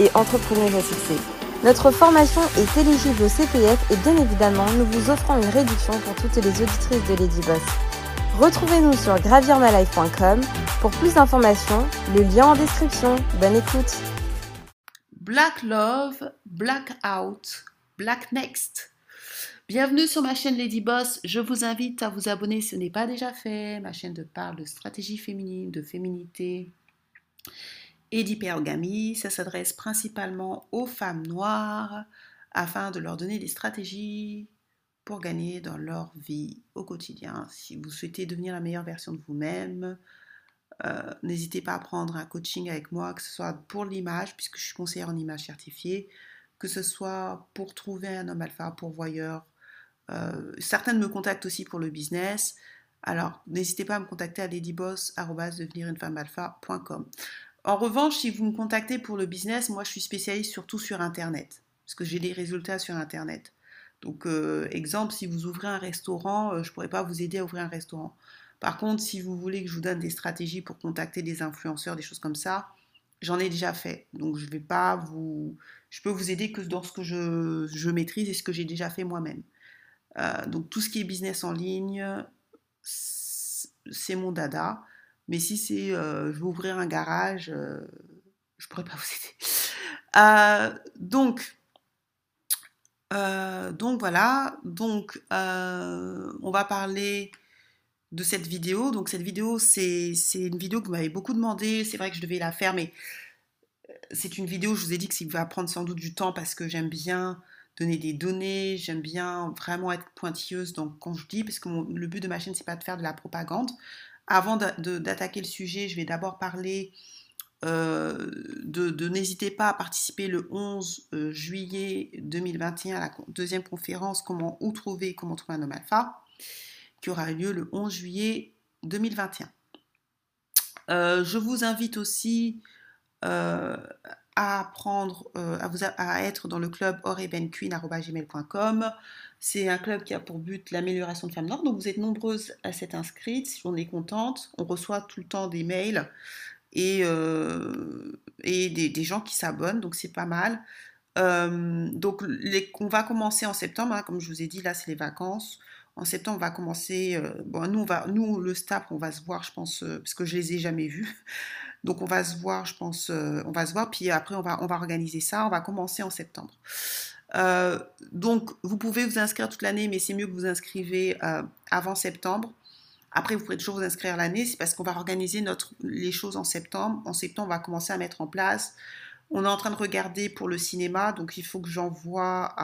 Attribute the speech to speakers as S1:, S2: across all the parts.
S1: et entrepreneuse à. Notre formation est éligible au CPF et bien évidemment, nous vous offrons une réduction pour toutes les auditrices de Lady Boss. Retrouvez-nous sur gravirmalife.com pour plus d'informations, le lien en description. Bonne écoute.
S2: Black Love, Black Out, Black Next. Bienvenue sur ma chaîne Lady Boss. Je vous invite à vous abonner si ce n'est pas déjà fait. Ma chaîne de parle de stratégie féminine, de féminité et d'hypergamie. Ça s'adresse principalement aux femmes noires afin de leur donner des stratégies pour gagner dans leur vie au quotidien. Si vous souhaitez devenir la meilleure version de vous-même, euh, n'hésitez pas à prendre un coaching avec moi, que ce soit pour l'image, puisque je suis conseillère en image certifiée, que ce soit pour trouver un homme alpha, pourvoyeur, euh, certaines me contactent aussi pour le business. Alors, n'hésitez pas à me contacter à ladyboss.com. En revanche, si vous me contactez pour le business, moi je suis spécialiste surtout sur Internet, parce que j'ai des résultats sur Internet. Donc, euh, exemple, si vous ouvrez un restaurant, euh, je ne pourrais pas vous aider à ouvrir un restaurant. Par contre, si vous voulez que je vous donne des stratégies pour contacter des influenceurs, des choses comme ça, j'en ai déjà fait. Donc, je vais pas vous. Je peux vous aider que dans ce que je, je maîtrise et ce que j'ai déjà fait moi-même. Euh, donc tout ce qui est business en ligne, c'est mon dada. Mais si c'est euh, je veux ouvrir un garage, euh, je pourrais pas vous aider. donc, donc voilà. Donc on va parler de cette vidéo. Donc cette vidéo, c'est une vidéo que vous m'avez beaucoup demandé. C'est vrai que je devais la faire, mais c'est une vidéo, je vous ai dit que ça va prendre sans doute du temps parce que j'aime bien donner des données, j'aime bien vraiment être pointilleuse quand je dis, parce que le but de ma chaîne, c'est pas de faire de la propagande. Avant d'attaquer le sujet, je vais d'abord parler euh, de, n'hésitez pas à participer le 11 euh, juillet 2021 à la deuxième conférence Comment où trouver, comment trouver un homme alpha, qui aura lieu le 11 juillet 2021. Euh, je vous invite aussi à apprendre euh, à, vous à être dans le club orebenqueen.com. C'est un club qui a pour but l'amélioration de femmes noires. Donc vous êtes nombreuses à s'être inscrites. Si on est contente, on reçoit tout le temps des mails et, euh, et des, gens qui s'abonnent. Donc c'est pas mal. Euh, donc les, on va commencer en septembre. Hein, comme je vous ai dit, là c'est les vacances. En septembre, on va commencer. bon, nous, on va, nous, le staff, on va se voir, je pense, parce que je les ai jamais vus. Donc on va se voir, je pense, euh, on va se voir, puis après on va, organiser ça, on va commencer en septembre. Euh, donc vous pouvez vous inscrire toute l'année, mais c'est mieux que vous inscrivez euh, avant septembre. Après, vous pourrez toujours vous inscrire l'année, c'est parce qu'on va organiser les choses en septembre. En septembre, on va commencer à mettre en place. On est en train de regarder pour le cinéma, donc il faut que j'envoie,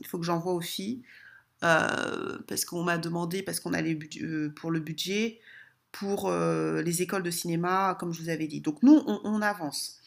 S2: il faut que j'envoie aux filles. parce qu'on m'a demandé, parce qu'on a pour le budget, pour euh, les écoles de cinéma, comme je vous avais dit. Donc nous, on, avance.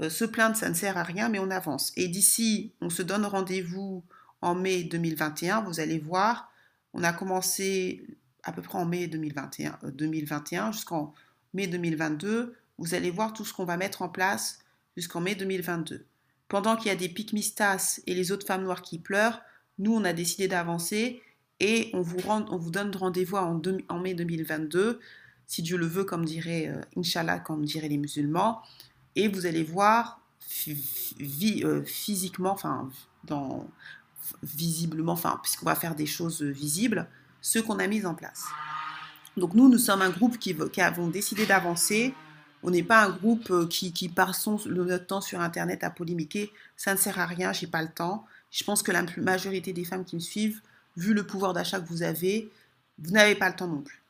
S2: Euh, se plaindre, ça ne sert à rien, mais on avance. Et d'ici, on se donne rendez-vous en mai 2021. Vous allez voir, on a commencé à peu près en mai 2021, 2021 euh, jusqu'en mai 2022. Vous allez voir tout ce qu'on va mettre en place jusqu'en mai 2022. Pendant qu'il y a des pics mistas et les autres femmes noires qui pleurent, nous, on a décidé d'avancer et on vous, donne rendez-vous en, en mai 2022 si Dieu le veut, comme dirait, euh, Inch'Allah, comme diraient les musulmans, et vous allez voir euh, physiquement, enfin, dans, visiblement, enfin, puisqu'on va faire des choses visibles, ce qu'on a mis en place. Donc nous, nous sommes un groupe qui, qui avons décidé d'avancer. On n'est pas un groupe euh, qui, qui passons notre temps sur Internet à polémiquer. Ça ne sert à rien, j'ai pas le temps. Je pense que la majorité des femmes qui me suivent, vu le pouvoir d'achat que vous avez, vous n'avez pas le temps non plus.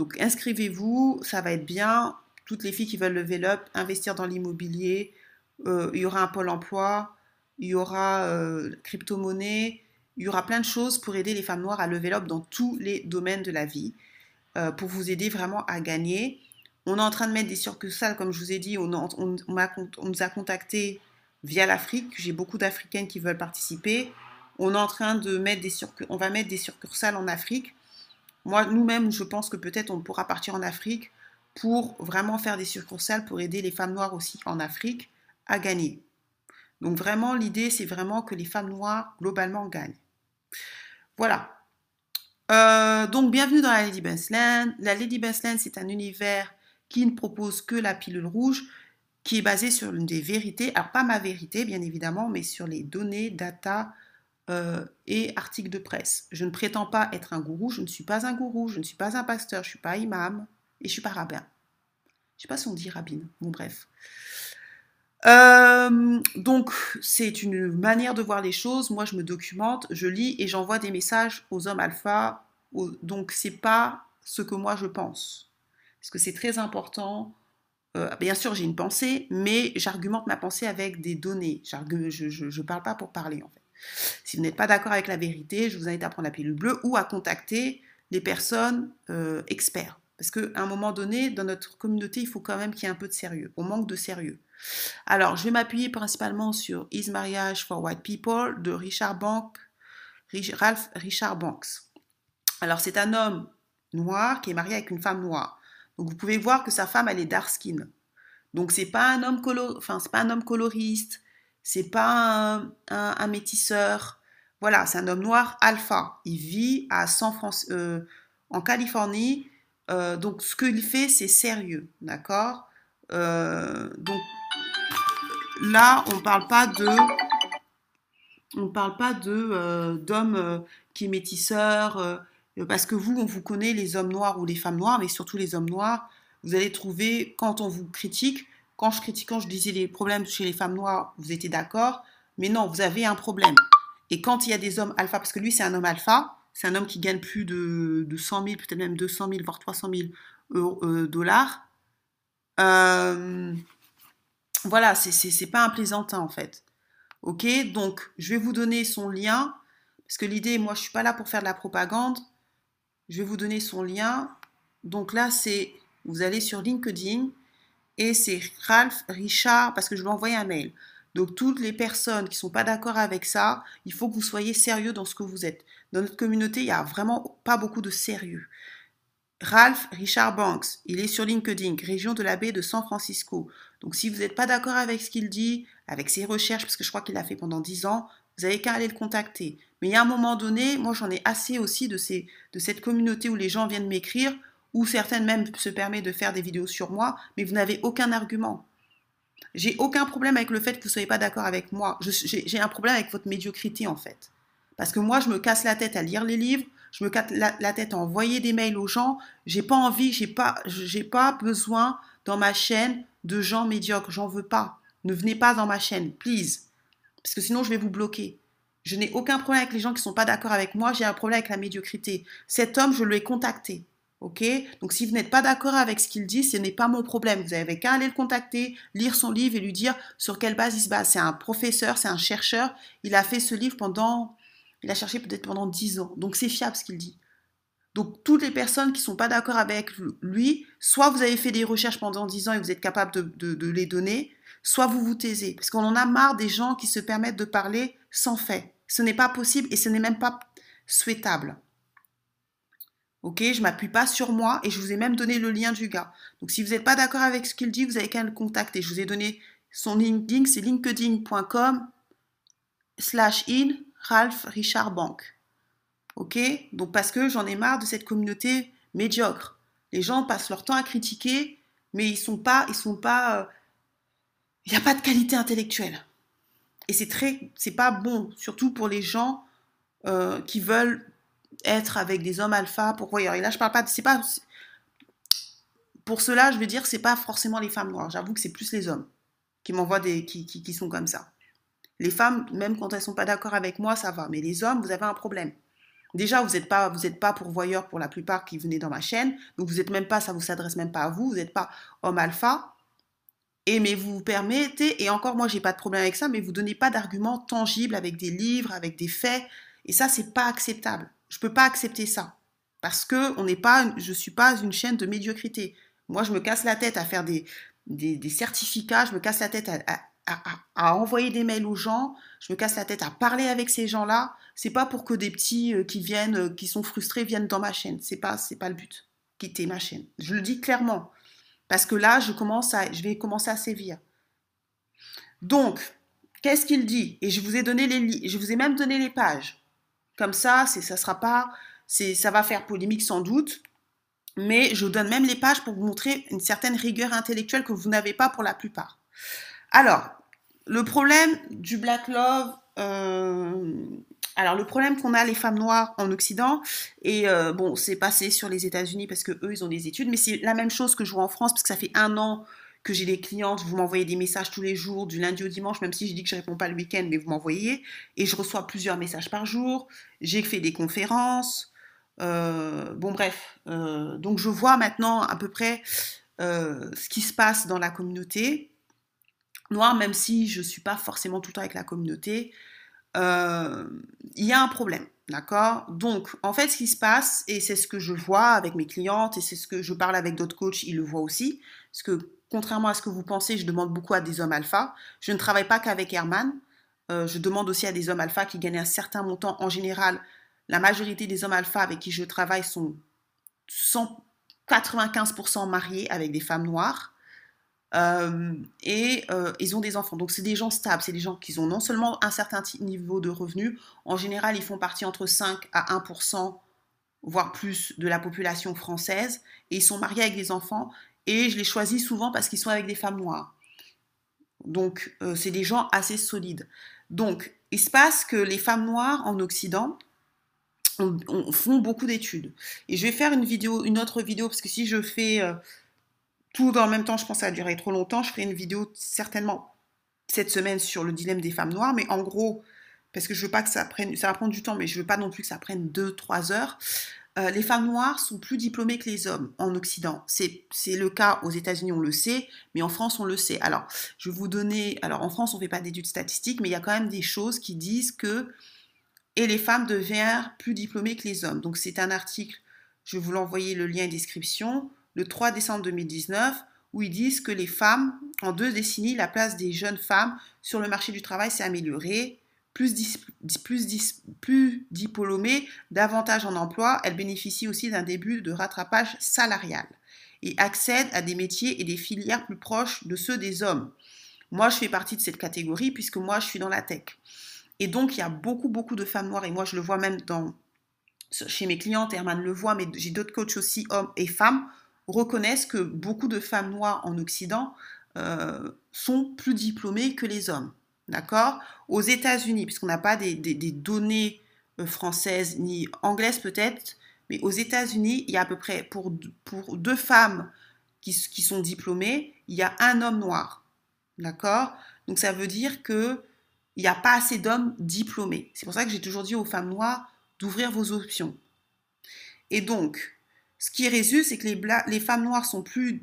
S2: Donc inscrivez-vous, ça va être bien. Toutes les filles qui veulent level up, investir dans l'immobilier, euh, il y aura un pôle emploi, il y aura euh, crypto-monnaie, il y aura plein de choses pour aider les femmes noires à level up dans tous les domaines de la vie, euh, pour vous aider vraiment à gagner. On est en train de mettre des succursales, comme je vous ai dit, on, nous a contactés via l'Afrique. J'ai beaucoup d'Africaines qui veulent participer. On on va mettre des succursales en Afrique. Moi, nous-mêmes, je pense que peut-être on pourra partir en Afrique pour vraiment faire des succursales pour aider les femmes noires aussi en Afrique à gagner. Donc vraiment, l'idée, c'est vraiment que les femmes noires, globalement, gagnent. Voilà. Euh, donc, bienvenue dans la Lady Land. La Lady Land, c'est un univers qui ne propose que la pilule rouge, qui est basé sur une des vérités, alors pas ma vérité, bien évidemment, mais sur les données, data euh, et articles de presse. Je ne prétends pas être un gourou, je ne suis pas un gourou, je ne suis pas un pasteur, je ne suis pas imam et je ne suis pas rabbin. Je ne sais pas si on dit rabbin, bon bref. Euh, donc, c'est une manière de voir les choses. Moi, je me documente, je lis et j'envoie des messages aux hommes alpha. Donc, c'est pas ce que moi je pense. Parce que c'est très important. Euh, bien sûr, j'ai une pensée, mais j'argumente ma pensée avec des données. Je ne parle pas pour parler, en fait. Si vous n'êtes pas d'accord avec la vérité, je vous invite à prendre la pilule bleue ou à contacter les personnes euh, experts. Parce qu'à un moment donné, dans notre communauté, il faut quand même qu'il y ait un peu de sérieux. On manque de sérieux. Alors, je vais m'appuyer principalement sur Is Marriage for White People de Richard Ralph Richard Banks. Alors, c'est un homme noir qui est marié avec une femme noire. Donc, vous pouvez voir que sa femme, elle est dark skin. Donc, c'est pas c'est pas un homme coloriste, c'est pas un, métisseur. Voilà, c'est un homme noir alpha. Il vit à San euh, en Californie euh, donc ce qu'il fait, c'est sérieux, d'accord? Euh, Donc là, on ne parle pas de, on parle pas de d'hommes qui est métisseur, parce que vous, on vous connaît les hommes noirs ou les femmes noires, mais surtout les hommes noirs. Vous allez trouver quand on vous critique, quand je critique, quand je disais les problèmes chez les femmes noires, vous étiez d'accord, mais non, vous avez un problème. Et quand il y a des hommes alpha, parce que lui c'est un homme alpha, c'est un homme qui gagne plus de, de 100 000, peut-être même 200 000, voire 300 000 euh, dollars. Euh, voilà, c'est pas un plaisantin en fait. Ok, donc je vais vous donner son lien, parce que l'idée, moi je suis pas là pour faire de la propagande. Je vais vous donner son lien. Donc là, c'est, vous allez sur LinkedIn et c'est Ralph Richard, parce que je lui ai envoyé un mail. Donc toutes les personnes qui ne sont pas d'accord avec ça, il faut que vous soyez sérieux dans ce que vous êtes. Dans notre communauté, il n'y a vraiment pas beaucoup de sérieux. Ralph Richard Banks, il est sur LinkedIn, région de la baie de San Francisco. Donc si vous n'êtes pas d'accord avec ce qu'il dit, avec ses recherches, parce que je crois qu'il l'a fait pendant 10 ans, vous avez qu'à aller le contacter. Mais il y a un moment donné, moi j'en ai assez aussi de cette communauté où les gens viennent m'écrire, où certaines même se permettent de faire des vidéos sur moi, mais vous n'avez aucun argument. J'ai aucun problème avec le fait que vous ne soyez pas d'accord avec moi. J'ai un problème avec votre médiocrité, en fait. Parce que moi, je me casse la tête à lire les livres, je me casse la, tête à envoyer des mails aux gens. J'ai pas envie, j'ai pas, pas besoin dans ma chaîne de gens médiocres. J'en veux pas. Ne venez pas dans ma chaîne, please. Parce que sinon, je vais vous bloquer. Je n'ai aucun problème avec les gens qui ne sont pas d'accord avec moi. J'ai un problème avec la médiocrité. Cet homme, je l'ai contacté. Ok? Donc si vous n'êtes pas d'accord avec ce qu'il dit, ce n'est pas mon problème. Vous avez qu'à aller le contacter, lire son livre et lui dire sur quelle base il se base. C'est un professeur, c'est un chercheur. Il a fait ce livre pendant, il a cherché peut-être pendant 10 ans. Donc c'est fiable ce qu'il dit. Donc toutes les personnes qui ne sont pas d'accord avec lui, soit vous avez fait des recherches pendant 10 ans et vous êtes capable de les donner, soit vous vous taisez. Parce qu'on en a marre des gens qui se permettent de parler sans fait. Ce n'est pas possible et ce n'est même pas souhaitable. Ok, je m'appuie pas sur moi et je vous ai même donné le lien du gars. Donc si vous n'êtes pas d'accord avec ce qu'il dit, vous avez qu'à le contacter. Je vous ai donné son LinkedIn, c'est linkedin.com slash in Ralph Richard Bank. Ok? Donc parce que j'en ai marre de cette communauté médiocre. Les gens passent leur temps à critiquer, mais ils sont pas, ils sont pas, euh, il n'y a pas de qualité intellectuelle. Et c'est très, c'est pas bon, surtout pour les gens euh, qui veulent être avec des hommes alpha pour voyeur. Et là, je parle pas, c'est pas, pour cela, je veux dire, c'est pas forcément les femmes noires. J'avoue que c'est plus les hommes qui m'envoient des, qui, qui, sont comme ça. Les femmes, même quand elles sont pas d'accord avec moi, ça va. Mais les hommes, vous avez un problème. Déjà, vous n'êtes pas, vous êtes pas pourvoyeur pour la plupart qui venez dans ma chaîne. Donc, vous êtes même pas, ça vous s'adresse même pas à vous. Vous n'êtes pas homme alpha. Et mais vous vous permettez, et encore moi, j'ai pas de problème avec ça, mais vous donnez pas d'arguments tangibles avec des livres, avec des faits. Et ça, c'est pas acceptable. Je ne peux pas accepter ça. Parce que on n'est pas, je ne suis pas une chaîne de médiocrité. Moi, je me casse la tête à faire des, certificats, je me casse la tête à, à, envoyer des mails aux gens, je me casse la tête à parler avec ces gens-là. C'est pas pour que des petits euh, qui viennent, euh, qui sont frustrés, viennent dans ma chaîne. C'est pas, c'est pas le but. Quitter ma chaîne. Je le dis clairement. Parce que là, je, commence à, je vais commencer à sévir. Donc, qu'est-ce qu'il dit? Et je vous ai donné les, je vous ai même donné les pages. Comme ça, ça sera pas, c'est, ça va faire polémique sans doute, mais je vous donne même les pages pour vous montrer une certaine rigueur intellectuelle que vous n'avez pas pour la plupart. Alors, le problème du Black Love, euh, alors le problème qu'on a les femmes noires en Occident, et euh, bon, c'est passé sur les États-Unis parce que eux ils ont des études, mais c'est la même chose que je vois en France parce que ça fait un an que j'ai des clientes, vous m'envoyez des messages tous les jours, du lundi au dimanche, même si je dis que je réponds pas le week-end, mais vous m'envoyez, et je reçois plusieurs messages par jour. J'ai fait des conférences, euh, bon bref, donc je vois maintenant à peu près ce qui se passe dans la communauté noir, même si je ne suis pas forcément tout le temps avec la communauté, euh, il y a un problème. D'accord? Donc, en fait, ce qui se passe, et c'est ce que je vois avec mes clientes, et c'est ce que je parle avec d'autres coachs, ils le voient aussi, parce que contrairement à ce que vous pensez, je demande beaucoup à des hommes alpha. Je ne travaille pas qu'avec Herman. Euh, je demande aussi à des hommes alpha qui gagnent un certain montant. En général, la majorité des hommes alpha avec qui je travaille sont 195% mariés avec des femmes noires. Euh, et euh, ils ont des enfants. Donc c'est des gens stables, c'est des gens qui ont non seulement un certain niveau de revenus, en général ils font partie entre 5 à 1%, voire plus de la population française, et ils sont mariés avec des enfants, et je les choisis souvent parce qu'ils sont avec des femmes noires. Donc euh, c'est des gens assez solides. Donc il se passe que les femmes noires en Occident, font beaucoup d'études. Et je vais faire une vidéo, une autre vidéo, parce que si je fais tout en même temps, je pense que ça a duré trop longtemps. Je ferai une vidéo certainement cette semaine sur le dilemme des femmes noires, mais en gros, parce que je veux pas que ça prenne, ça va prendre du temps, mais je veux pas non plus que ça prenne 2-3 heures. Euh, les femmes noires sont plus diplômées que les hommes en Occident. C'est le cas aux États-Unis, on le sait, mais en France, on le sait. Alors, je vais vous donner. Alors, en France, on ne fait pas d'études statistiques, mais il y a quand même des choses qui disent que. Et les femmes deviennent plus diplômées que les hommes. Donc, c'est un article, je vais vous l'envoyer le lien en description le 3 décembre 2019, où ils disent que les femmes, en deux décennies, la place des jeunes femmes sur le marché du travail s'est améliorée. Plus, diplômées, davantage en emploi, elles bénéficient aussi d'un début de rattrapage salarial et accèdent à des métiers et des filières plus proches de ceux des hommes. Moi, je fais partie de cette catégorie puisque moi, je suis dans la tech. Et donc, il y a beaucoup, beaucoup de femmes noires, et moi, je le vois même dans, chez mes clientes, Herman le voit, mais j'ai d'autres coachs aussi, hommes et femmes, reconnaissent que beaucoup de femmes noires en Occident euh, sont plus diplômées que les hommes. D'accord? Aux États-Unis, puisqu'on n'a pas des, données euh, françaises ni anglaises peut-être, mais aux États-Unis, il y a à peu près pour, deux femmes qui, sont diplômées, il y a un homme noir. D'accord? Donc ça veut dire que il n'y a pas assez d'hommes diplômés. C'est pour ça que j'ai toujours dit aux femmes noires d'ouvrir vos options. Et donc, ce qui résulte, c'est que les, femmes noires sont plus,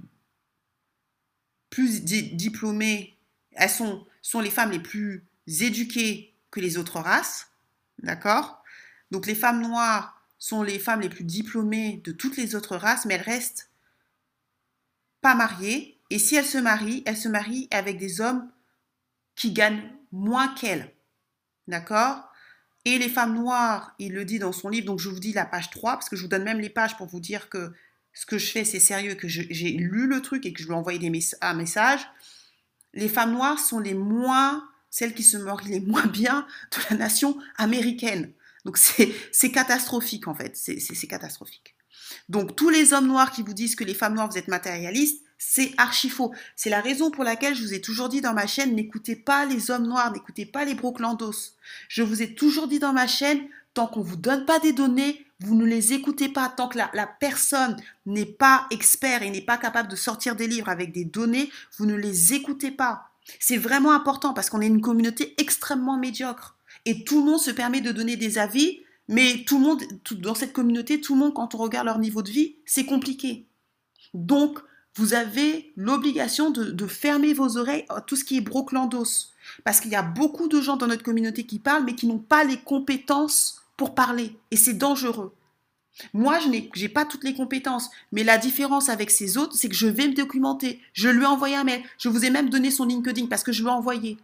S2: plus diplômées, elles sont, sont les femmes les plus éduquées que les autres races, d'accord? Donc les femmes noires sont les femmes les plus diplômées de toutes les autres races, mais elles restent pas mariées. Et si elles se marient, elles se marient avec des hommes qui gagnent moins qu'elles. D'accord? Et les femmes noires, il le dit dans son livre, donc je vous dis la page 3, parce que je vous donne même les pages pour vous dire que ce que je fais, c'est sérieux, que j'ai lu le truc et que je lui ai envoyé des un message. Les femmes noires sont les moins, celles qui se marient les moins bien de la nation américaine. Donc c'est catastrophique en fait, c'est catastrophique. Donc tous les hommes noirs qui vous disent que les femmes noires, vous êtes matérialistes, c'est archi faux. C'est la raison pour laquelle je vous ai toujours dit dans ma chaîne, n'écoutez pas les hommes noirs, n'écoutez pas les broclandos. Je vous ai toujours dit dans ma chaîne, tant qu'on ne vous donne pas des données, vous ne les écoutez pas. Tant que la, personne n'est pas expert et n'est pas capable de sortir des livres avec des données, vous ne les écoutez pas. C'est vraiment important parce qu'on est une communauté extrêmement médiocre. Et tout le monde se permet de donner des avis, mais tout le monde, dans cette communauté, tout le monde, quand on regarde leur niveau de vie, c'est compliqué. Donc, vous avez l'obligation de, fermer vos oreilles à tout ce qui est broclandos. Parce qu'il y a beaucoup de gens dans notre communauté qui parlent, mais qui n'ont pas les compétences pour parler. Et c'est dangereux. Moi, je n'ai pas toutes les compétences, mais la différence avec ces autres, c'est que je vais me documenter. Je lui ai envoyé un mail. Je vous ai même donné son LinkedIn parce que je lui ai envoyé.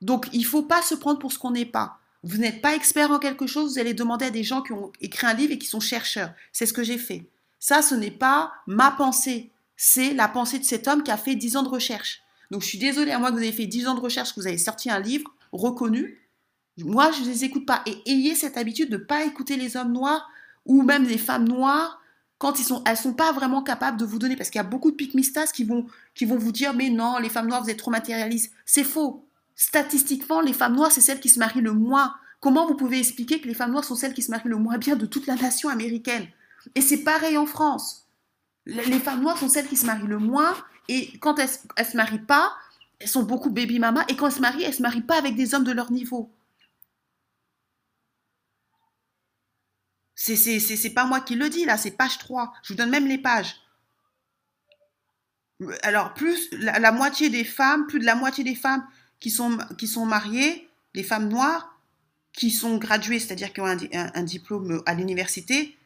S2: Donc, il ne faut pas se prendre pour ce qu'on n'est pas. Vous n'êtes pas expert en quelque chose, vous allez demander à des gens qui ont écrit un livre et qui sont chercheurs. C'est ce que j'ai fait. Ça, ce n'est pas ma pensée. C'est la pensée de cet homme qui a fait 10 ans de recherche. Donc, je suis désolée, à moi que vous avez fait 10 ans de recherche, que vous avez sorti un livre reconnu. Moi, je ne les écoute pas. Et ayez cette habitude de ne pas écouter les hommes noirs ou même les femmes noires quand ils sont, elles sont pas vraiment capables de vous donner, parce qu'il y a beaucoup de pygmistas qui vont, qui vont vous dire, mais non, les femmes noires, vous êtes trop matérialistes. C'est faux. Statistiquement, les femmes noires, c'est celles qui se marient le moins. Comment vous pouvez expliquer que les femmes noires sont celles qui se marient le moins bien de toute la nation américaine? Et c'est pareil en France. Les femmes noires sont celles qui se marient le moins, et quand elles, elles se marient pas, elles sont beaucoup baby mama, et quand elles se marient, elles se marient pas avec des hommes de leur niveau. C'est pas moi qui le dis là, c'est page 3. Je vous donne même les pages. Alors, plus la, moitié des femmes, plus de la moitié des femmes qui sont, qui sont mariées, les femmes noires, qui sont graduées, c'est-à-dire qui ont un, diplôme à l'université,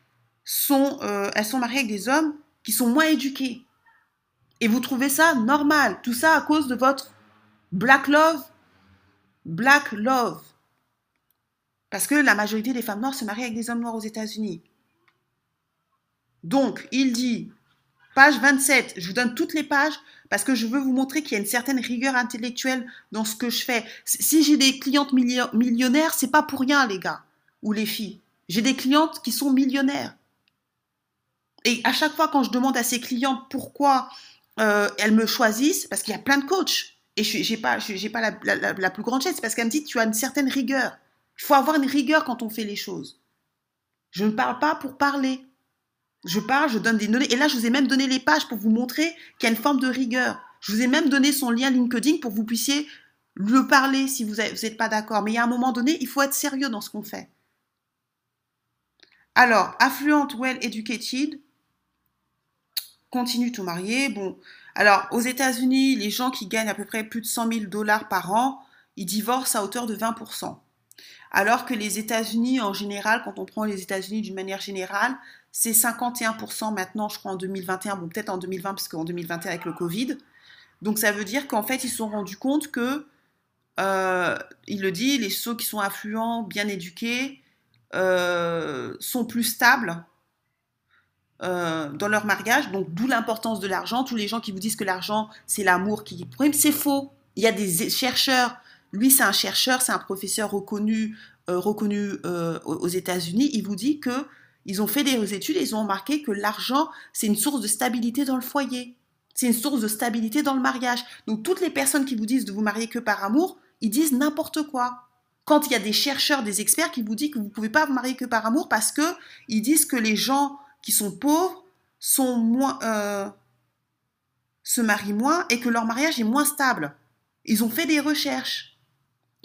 S2: sont, euh, elles sont mariées avec des hommes qui sont moins éduqués. Et vous trouvez ça normal. Tout ça à cause de votre black love. Black love. Parce que la majorité des femmes noires se marient avec des hommes noirs aux États-Unis. Donc, il dit, page 27, je vous donne toutes les pages parce que je veux vous montrer qu'il y a une certaine rigueur intellectuelle dans ce que je fais. Si j'ai des clientes millionnaires, c'est pas pour rien, les gars ou les filles. J'ai des clientes qui sont millionnaires. Et à chaque fois, quand je demande à ces clientes pourquoi euh, elles me choisissent, parce qu'il y a plein de coachs, et je n'ai pas, la, plus grande chaise, c'est parce qu'elles me disent tu as une certaine rigueur. Il faut avoir une rigueur quand on fait les choses. Je ne parle pas pour parler. Je parle, je donne des données. Et là, je vous ai même donné les pages pour vous montrer qu'il forme de rigueur. Je vous ai même donné son lien LinkedIn pour que vous puissiez le parler si vous n'êtes pas d'accord. Mais il y a un moment donné, il faut être sérieux dans ce qu'on fait. Alors, affluent, well educated, continue tout marié. Bon, alors aux États-Unis, les gens qui gagnent à peu près plus de 100 000 dollars par an, ils divorcent à hauteur de 20% alors que les États-Unis, en général, quand on prend les États-Unis d'une manière générale, c'est 51% maintenant, je crois, en 2021, bon, peut-être en 2020, parce qu'en 2021, avec le Covid. Donc, ça veut dire qu'en fait, ils se sont rendus compte que, euh, il le dit, les ceux qui sont affluents, bien éduqués, euh, sont plus stables euh, dans leur mariage, donc d'où l'importance de l'argent. Tous les gens qui vous disent que l'argent, c'est l'amour qui prime, c'est faux. Il y a des chercheurs lui, c'est un chercheur, c'est un professeur reconnu, euh, reconnu euh, aux États-Unis. Il vous dit que ils ont fait des études et ils ont remarqué que l'argent, c'est une source de stabilité dans le foyer. C'est une source de stabilité dans le mariage. Donc toutes les personnes qui vous disent de vous marier que par amour, ils disent n'importe quoi. Quand il y a des chercheurs, des experts qui vous disent que vous ne pouvez pas vous marier que par amour parce que ils disent que les gens qui sont pauvres sont moins, euh, se marient moins et que leur mariage est moins stable. Ils ont fait des recherches.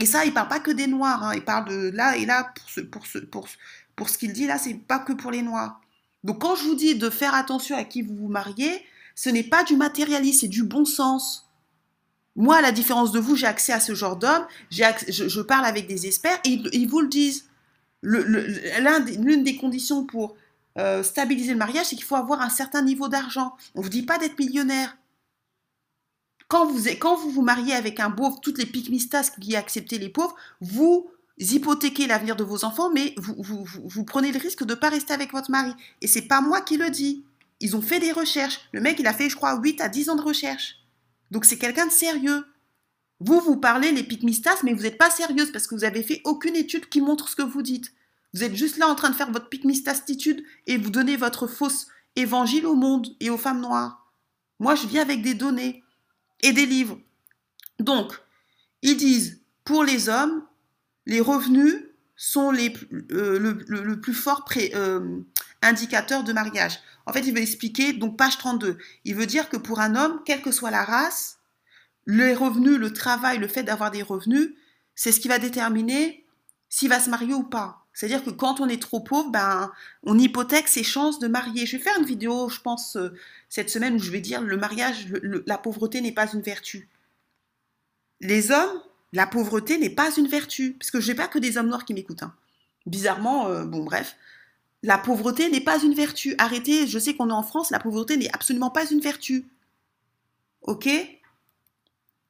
S2: Et ça, il parle pas que des noirs, hein. il parle de là et là, pour ce, pour ce, pour, pour ce qu'il dit là, c'est pas que pour les noirs. Donc quand je vous dis de faire attention à qui vous vous mariez, ce n'est pas du matérialisme, c'est du bon sens. Moi, à la différence de vous, j'ai accès à ce genre d'hommes, je, je, parle avec des experts et ils, vous le disent. L'une des conditions pour euh, stabiliser le mariage, c'est qu'il faut avoir un certain niveau d'argent. On ne vous dit pas d'être millionnaire. Quand vous, vous mariez avec un pauvre, toutes les pygmistas qui accepté les pauvres, vous hypothéquez l'avenir de vos enfants, mais vous, prenez le risque de ne pas rester avec votre mari. Et c'est pas moi qui le dis. Ils ont fait des recherches. Le mec, il a fait, je crois, 8 à 10 ans de recherche. Donc c'est quelqu'un de sérieux. Vous, vous parlez les pygmistas, mais vous n'êtes pas sérieuse parce que vous n'avez fait aucune étude qui montre ce que vous dites. Vous êtes juste là en train de faire votre pygmistastitude et vous donnez votre fausse évangile au monde et aux femmes noires. Moi, je viens avec des données et des livres. Donc, ils disent, pour les hommes, les revenus sont les, euh, le, plus fort pré, euh, indicateur de mariage. En fait, il veut expliquer, donc page 32, il veut dire que pour un homme, quelle que soit la race, les revenus, le travail, le fait d'avoir des revenus, c'est ce qui va déterminer s'il va se marier ou pas. C'est-à-dire que quand on est trop pauvre, ben, on hypothèque ses chances de marier. Je vais faire une vidéo, je pense, euh, cette semaine où je vais dire le mariage, la pauvreté n'est pas une vertu. Les hommes, la pauvreté n'est pas une vertu. Parce que je n'ai pas que des hommes noirs qui m'écoutent. Hein. Bizarrement, euh, bon, bref. La pauvreté n'est pas une vertu. Arrêtez, je sais qu'on est en France, la pauvreté n'est absolument pas une vertu. Ok?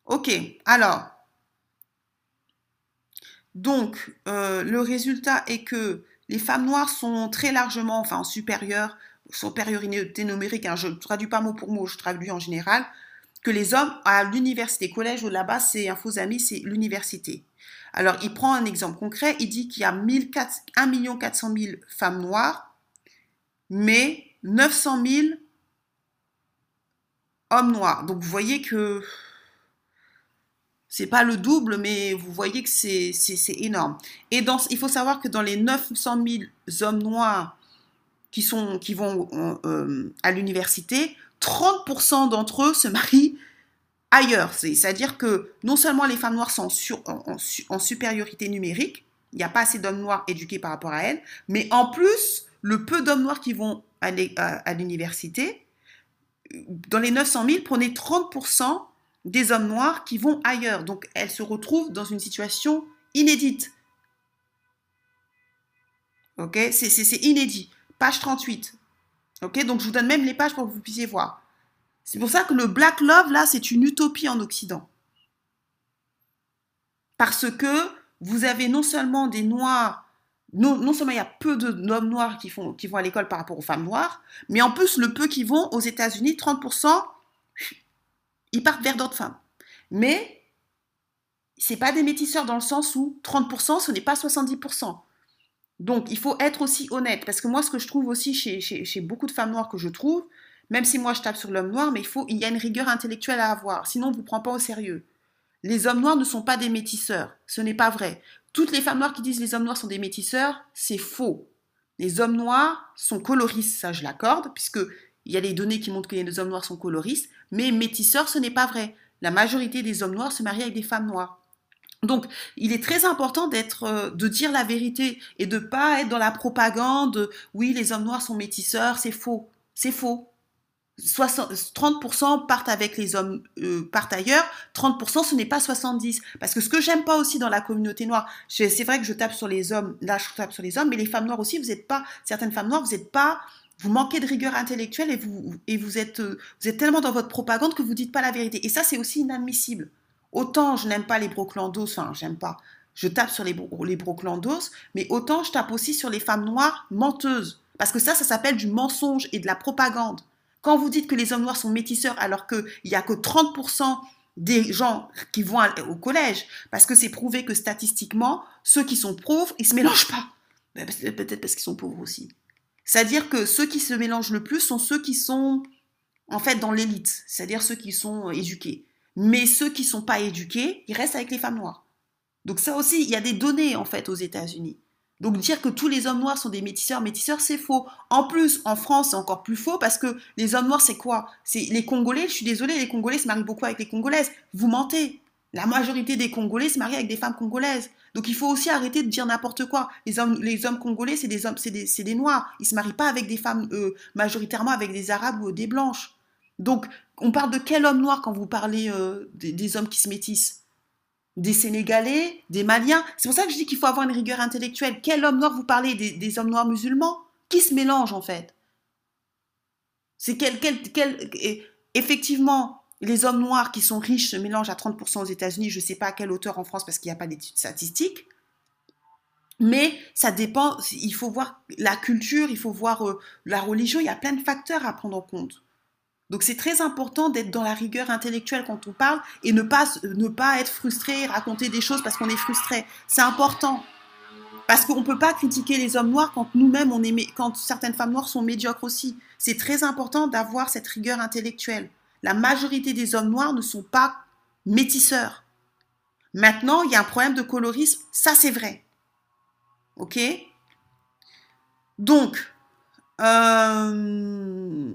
S2: Ok, alors. Donc, euh, le résultat est que les femmes noires sont très largement, enfin, supérieures, supériorité numérique, hein, je ne traduis pas mot pour mot, je traduis en général, que les hommes à l'université, collège ou là-bas, c'est un faux ami, c'est l'université. Alors, il prend un exemple concret, il dit qu'il y a 1 400 000 femmes noires, mais 900 000 hommes noirs. Donc, vous voyez que c'est pas le double, mais vous voyez que c'est énorme. Et dans, il faut savoir que dans les 900 000 hommes noirs qui, sont, qui vont euh, à l'université, 30% d'entre eux se marient ailleurs. C'est-à-dire que non seulement les femmes noires sont en, supériorité numérique, il n'y a pas assez d'hommes noirs éduqués par rapport à elles, mais en plus, le peu d'hommes noirs qui vont à l'université, dans les 900 000, prenez 30% des hommes noirs qui vont ailleurs. Donc elles se retrouvent dans une situation inédite. Ok C'est inédit. Page 38. Ok Donc je vous donne même les pages pour que vous puissiez voir. C'est pour ça que le Black Love, là, c'est une utopie en Occident. Parce que vous avez non seulement des Noirs, non, seulement il y a peu d'hommes noirs qui, font, qui vont à l'école par rapport aux femmes noires, mais en plus, le peu qui vont aux États-Unis, 30%, ils partent vers d'autres femmes. Mais ce n'est pas des métisseurs dans le sens où 30%, ce n'est pas 70%. Donc, il faut être aussi honnête. Parce que moi, ce que je trouve aussi chez, beaucoup de femmes noires que je trouve, même si moi je tape sur l'homme noir, mais il, faut, y a une rigueur intellectuelle à avoir, sinon on ne vous prend pas au sérieux. Les hommes noirs ne sont pas des métisseurs, ce n'est pas vrai. Toutes les femmes noires qui disent les hommes noirs sont des métisseurs, c'est faux. Les hommes noirs sont coloristes, ça je l'accorde, puisque il y a des données qui montrent que les hommes noirs sont coloristes, mais métisseurs, ce n'est pas vrai. La majorité des hommes noirs se marient avec des femmes noires. Donc, il est très important d'être, euh, de dire la vérité et de pas être dans la propagande. Oui, les hommes noirs sont métisseurs, c'est faux, c'est faux. 30% partent avec les hommes, euh, partent ailleurs, 30% ce n'est pas 70. Parce que ce que j'aime pas aussi dans la communauté noire, c'est vrai que je tape sur les hommes, là je tape sur les hommes, mais les femmes noires aussi, vous n'êtes pas, certaines femmes noires, vous n'êtes pas, vous manquez de rigueur intellectuelle et euh, vous êtes tellement dans votre propagande que vous dites pas la vérité. Et ça, c'est aussi inadmissible. Autant je n'aime pas les broclandos, enfin, j'aime pas, je tape sur les, les broclandos, mais autant je tape aussi sur les femmes noires menteuses. Parce que ça, ça s'appelle du mensonge et de la propagande. Quand vous dites que les hommes noirs sont métisseurs alors qu'il n'y a que 30% des gens qui vont au collège, parce que c'est prouvé que statistiquement, ceux qui sont pauvres, ils ne se mélangent pas. Peut-être parce qu'ils sont pauvres aussi. C'est-à-dire que ceux qui se mélangent le plus sont ceux qui sont en fait dans l'élite, c'est-à-dire ceux qui sont éduqués. Mais ceux qui ne sont pas éduqués, ils restent avec les femmes noires. Donc ça aussi, il y a des données en fait aux États-Unis. Donc dire que tous les hommes noirs sont des métisseurs, métisseurs, c'est faux. En plus, en France, c'est encore plus faux parce que les hommes noirs, c'est quoi? C'est les Congolais. Je suis désolée, les Congolais se marient beaucoup avec les Congolaises. Vous mentez. La majorité des Congolais se marient avec des femmes congolaises. Donc il faut aussi arrêter de dire n'importe quoi. Les hommes, congolais, c'est des noirs. Ils se marient pas avec des femmes euh, majoritairement avec des arabes ou des blanches. Donc on parle de quel homme noir quand vous parlez euh, des hommes qui se métissent? Des Sénégalais, des Maliens. C'est pour ça que je dis qu'il faut avoir une rigueur intellectuelle. Quel homme noir vous parlez? Des, hommes noirs musulmans? Qui se mélangent en fait? C'est quel, effectivement, les hommes noirs qui sont riches se mélangent à 30% aux États-Unis. Je ne sais pas à quelle hauteur en France parce qu'il n'y a pas d'études statistiques. Mais ça dépend, il faut voir la culture, il faut voir euh, la religion, il y a plein de facteurs à prendre en compte. Donc c'est très important d'être dans la rigueur intellectuelle quand on parle et ne pas, être frustré, raconter des choses parce qu'on est frustré. C'est important. Parce qu'on ne peut pas critiquer les hommes noirs quand nous-mêmes, quand certaines femmes noires sont médiocres aussi. C'est très important d'avoir cette rigueur intellectuelle. La majorité des hommes noirs ne sont pas métisseurs. Maintenant, il y a un problème de colorisme, ça c'est vrai. Ok? Donc, euh,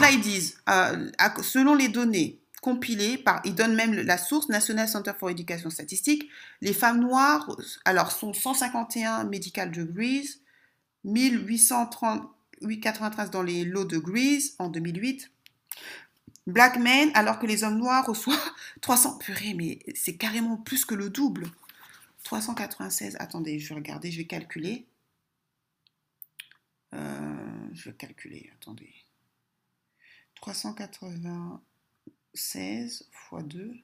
S2: là, ils disent, euh, selon les données compilées ils donnent même la source, National Center for Education Statistique, les femmes noires, alors, sont 151 medical degrees, 1893 dans les low degrees en 2008. Black men, alors que les hommes noirs reçoivent 300, purée, mais c'est carrément plus que le double. 396, attendez, je vais regarder, je vais calculer. Euh, je vais calculer, attendez. 396 fois 2.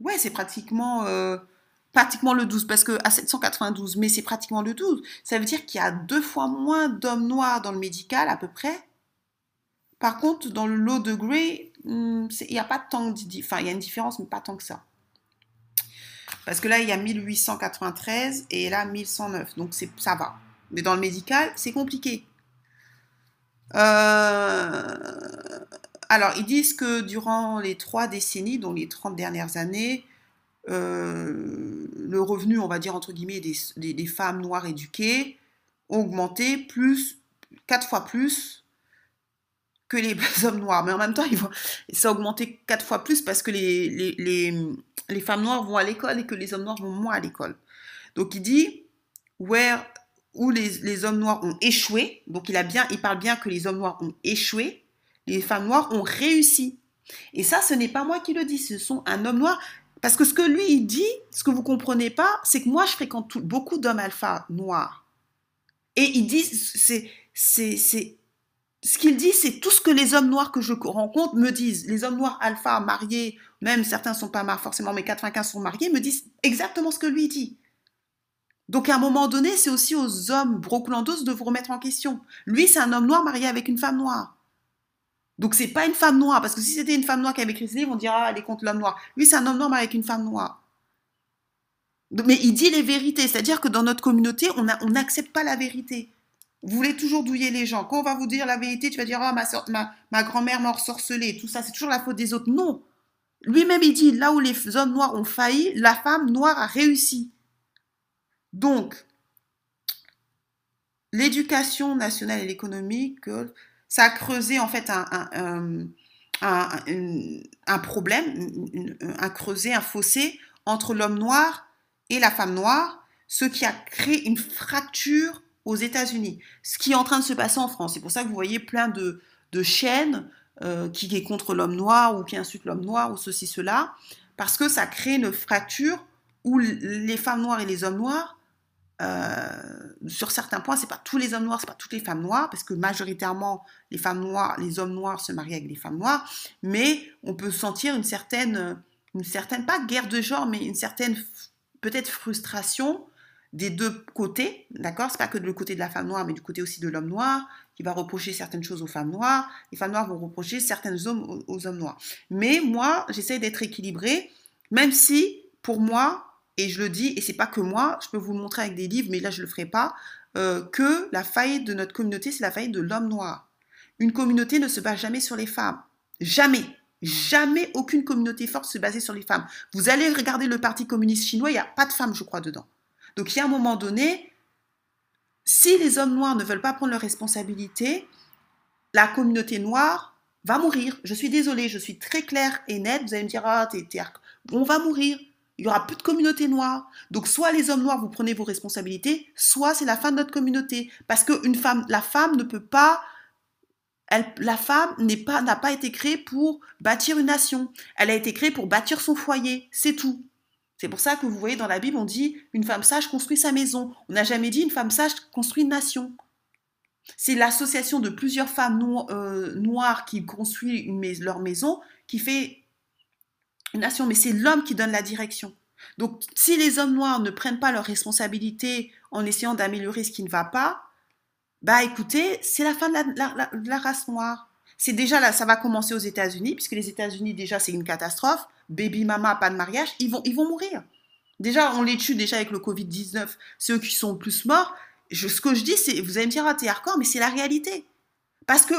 S2: Ouais, c'est pratiquement, euh, pratiquement le 12, parce que à 792, mais c'est pratiquement le 12. Ça veut dire qu'il y a deux fois moins d'hommes noirs dans le médical, à peu près. Par contre, dans le lot de Gray, hmm, il n'y a pas tant de... Enfin, il y a une différence, mais pas tant que ça. Parce que là, il y a 1893 et là, 1109. Donc, ça va. Mais dans le médical, c'est compliqué. Euh, alors, ils disent que durant les trois décennies, donc les 30 dernières années, euh, le revenu, on va dire entre guillemets, des, femmes noires éduquées ont augmenté plus, quatre fois plus que les hommes noirs. Mais en même temps, ils vont, ça a augmenté quatre fois plus parce que les, les, les femmes noires vont à l'école et que les hommes noirs vont moins à l'école. Donc il dit, where, où les, les, hommes noirs ont échoué, donc il, a bien, il parle bien que les hommes noirs ont échoué, les femmes noires ont réussi. Et ça, ce n'est pas moi qui le dis, ce sont un homme noir. Parce que ce que lui, il dit, ce que vous comprenez pas, c'est que moi, je fréquente beaucoup d'hommes alpha noirs. Et il dit, c'est, c'est, c'est, ce qu'il dit, c'est tout ce que les hommes noirs que je rencontre me disent. Les hommes noirs alpha mariés, même certains sont pas mariés forcément, mais 95 sont mariés, me disent exactement ce que lui dit. Donc à un moment donné, c'est aussi aux hommes broclandos de vous remettre en question. Lui, c'est un homme noir marié avec une femme noire. Donc c'est pas une femme noire, parce que si c'était une femme noire qui avait écrit ce livre, on dirait ah, elle est contre l'homme noir. Lui, c'est un homme noir marié avec une femme noire. Mais il dit les vérités, c'est-à-dire que dans notre communauté, on n'accepte pas la vérité. Vous voulez toujours douiller les gens. Quand on va vous dire la vérité, tu vas dire, ah, ma, grand-mère m'a sorcelé, tout ça, c'est toujours la faute des autres. Non. Lui-même, il dit, là où les hommes noirs ont failli, la femme noire a réussi. Donc, l'éducation nationale et l'économie, ça a creusé en fait un, problème, un creusé, un fossé entre l'homme noir et la femme noire, ce qui a créé une fracture aux États-Unis, ce qui est en train de se passer en France. C'est pour ça que vous voyez plein de, chaînes euh, qui est contre l'homme noir ou qui insultent l'homme noir ou ceci, cela, parce que ça crée une fracture où les femmes noires et les hommes noirs, euh, sur certains points, c'est pas tous les hommes noirs, c'est pas toutes les femmes noires, parce que majoritairement les femmes noires, les hommes noirs se marient avec des femmes noires, mais on peut sentir une certaine, une certaine pas guerre de genre, mais une certaine peut-être frustration des deux côtés, d'accord? C'est pas que le côté de la femme noire, mais du côté aussi de l'homme noir, qui va reprocher certaines choses aux femmes noires. Les femmes noires vont reprocher certaines hommes aux, hommes noirs. Mais moi, j'essaie d'être équilibrée, même si, pour moi, et je le dis, et c'est pas que moi, je peux vous le montrer avec des livres, mais là je le ferai pas, euh, que la faillite de notre communauté, c'est la faillite de l'homme noir. Une communauté ne se base jamais sur les femmes. Jamais. Jamais aucune communauté forte se basait sur les femmes. Vous allez regarder le Parti communiste chinois, il n'y a pas de femmes, je crois, dedans. Donc il y a un moment donné, si les hommes noirs ne veulent pas prendre leurs responsabilités, la communauté noire va mourir. Je suis désolée, je suis très claire et nette. Vous allez me dire, ah, t'es, on va mourir. Il y aura plus de communauté noire. Donc soit les hommes noirs, vous prenez vos responsabilités, soit c'est la fin de notre communauté. Parce que femme, la femme n'est pas, n'a pas été créée pour bâtir une nation. Elle a été créée pour bâtir son foyer. C'est tout. C'est pour ça que vous voyez dans la Bible, on dit une femme sage construit sa maison. On n'a jamais dit une femme sage construit une nation. C'est l'association de plusieurs femmes euh, noires qui construisent leur maison qui fait nation. Mais c'est l'homme qui donne la direction. Donc si les hommes noirs ne prennent pas leurs responsabilités en essayant d'améliorer ce qui ne va pas, bah écoutez, c'est la fin de la race noire. C'est déjà là, ça va commencer aux États-Unis, puisque les États-Unis, déjà, c'est une catastrophe. Baby mama, pas de mariage, ils vont, ils vont mourir. Déjà, on les tue déjà avec le Covid-19, ceux qui sont plus morts. Ce que je dis, c'est, vous allez me dire, ah, t'es hardcore, mais c'est la réalité. Parce que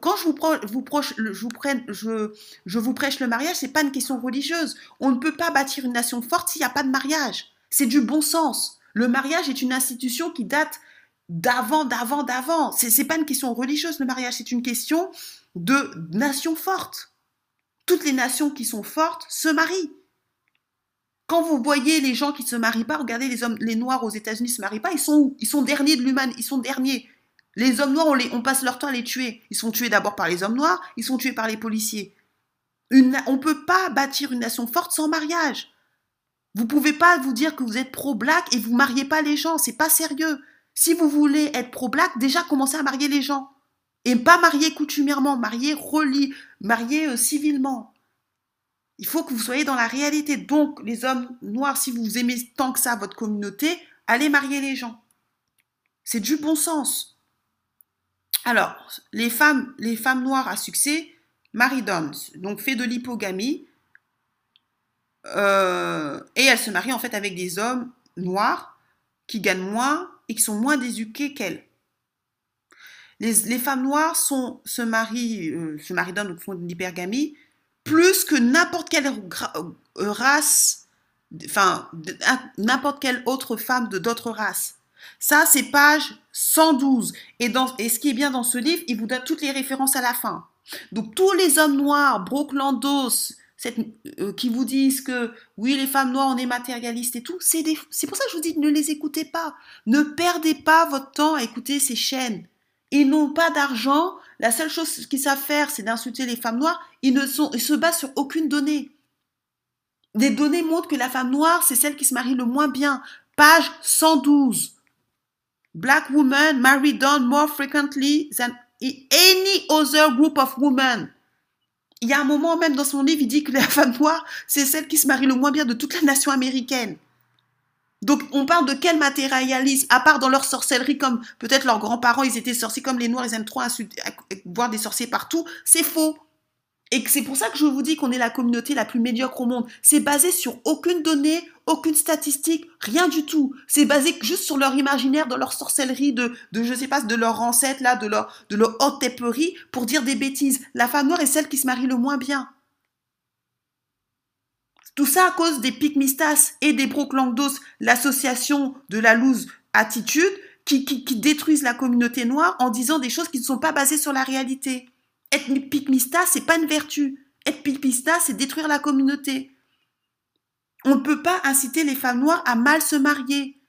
S2: quand je vous, proche, je, vous prêche le mariage, c'est pas une question religieuse. On ne peut pas bâtir une nation forte s'il n'y a pas de mariage. C'est du bon sens. Le mariage est une institution qui date d'avant, d'avant, d'avant. C'est, n'est pas une question religieuse, le mariage, c'est une question de nation forte. Toutes les nations qui sont fortes se marient. Quand vous voyez les gens qui ne se marient pas, regardez les hommes, les noirs aux États-Unis ne se marient pas, ils sont où? Ils sont derniers de l'humain, ils sont derniers. Les hommes noirs, on, passe leur temps à les tuer. Ils sont tués d'abord par les hommes noirs, ils sont tués par les policiers. On ne peut pas bâtir une nation forte sans mariage. Vous pouvez pas vous dire que vous êtes pro-black et vous mariez pas les gens, c'est pas sérieux. Si vous voulez être pro-black, déjà commencez à marier les gens. Et pas marier coutumièrement, marier relié, marier euh, civilement. Il faut que vous soyez dans la réalité. Donc, les hommes noirs, si vous aimez tant que ça votre communauté, allez marier les gens. C'est du bon sens. Alors, les femmes, les femmes noires à succès, Marie Dons, donc fait de l'hypogamie, euh, et elle se marie en fait avec des hommes noirs qui gagnent moins et qui sont moins éduqués qu'elle. Les, femmes noires se marient, euh, se marient donc font de l'hypergamie, plus que n'importe quelle euh, race, enfin, n'importe quelle autre femme de d'autres races. Ça, c'est page 112. Et, ce qui est bien dans ce livre, il vous donne toutes les références à la fin. Donc, tous les hommes noirs, Brooke euh, qui vous disent que oui, les femmes noires, on est matérialistes et tout, c'est pour ça que je vous dis, ne les écoutez pas. Ne perdez pas votre temps à écouter ces chaînes. Ils n'ont pas d'argent. La seule chose qu'ils savent faire, c'est d'insulter les femmes noires. Ils ne sont, ils se basent sur aucune donnée. Des données montrent que la femme noire, c'est celle qui se marie le moins bien. Page 112. Black women marry down more frequently than any other group of women. Il y a un moment même dans son livre, il dit que la femme noire, c'est celle qui se marie le moins bien de toute la nation américaine. Donc on parle de quel matérialisme, à part dans leur sorcellerie, comme peut-être leurs grands-parents, ils étaient sorciers comme les Noirs, ils aiment trop voir des sorciers partout. C'est faux. Et c'est pour ça que je vous dis qu'on est la communauté la plus médiocre au monde. C'est basé sur aucune donnée, aucune statistique, rien du tout. C'est basé juste sur leur imaginaire, de leur sorcellerie, de, de je sais pas, de leur ancêtre là, de leur, de leur haute pour dire des bêtises. La femme noire est celle qui se marie le moins bien. Tout ça à cause des Pygmistas et des Broclandos, l'association de la loose attitude, qui, qui, qui, détruisent la communauté noire en disant des choses qui ne sont pas basées sur la réalité. Être Pygmista, c'est pas une vertu. Être Pygmista, c'est détruire la communauté. On ne peut pas inciter les femmes noires à mal se marier.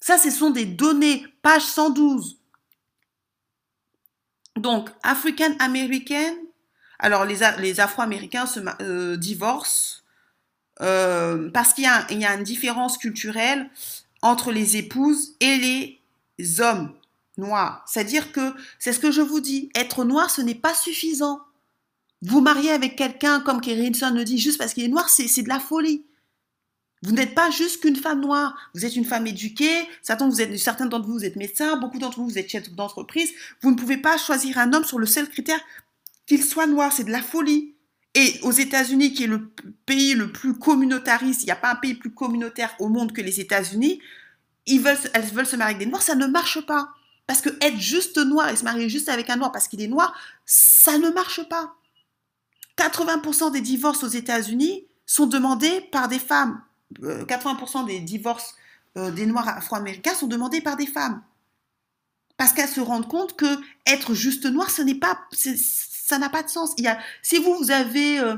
S2: Ça, ce sont des données, page 112. Donc, African American, alors les, Afro-Américains se euh, divorcent euh, parce qu'il y, a une différence culturelle entre les épouses et les hommes noirs. C'est-à-dire que, c'est ce que je vous dis, être noir, ce n'est pas suffisant. Vous marier avec quelqu'un, comme Kerrinson le dit, juste parce qu'il est noir, c'est de la folie. Vous n'êtes pas juste qu'une femme noire. Vous êtes une femme éduquée. Certains, d'entre vous, vous êtes médecins. Beaucoup d'entre vous, vous êtes chef d'entreprise. Vous ne pouvez pas choisir un homme sur le seul critère qu'il soit noir. C'est de la folie. Et aux États-Unis, qui est le pays le plus communautariste, il n'y a pas un pays plus communautaire au monde que les États-Unis, elles veulent se marier avec des noirs, ça ne marche pas. Parce que être juste noir et se marier juste avec un noir parce qu'il est noir, ça ne marche pas. 80% des divorces aux États-Unis sont demandés par des femmes. 80% euh, des divorces euh, des noirs afro-américains sont demandés par des femmes. Parce qu'elles se rendent compte que être juste noir, ça n'a pas de sens. Si vous, vous avez, euh,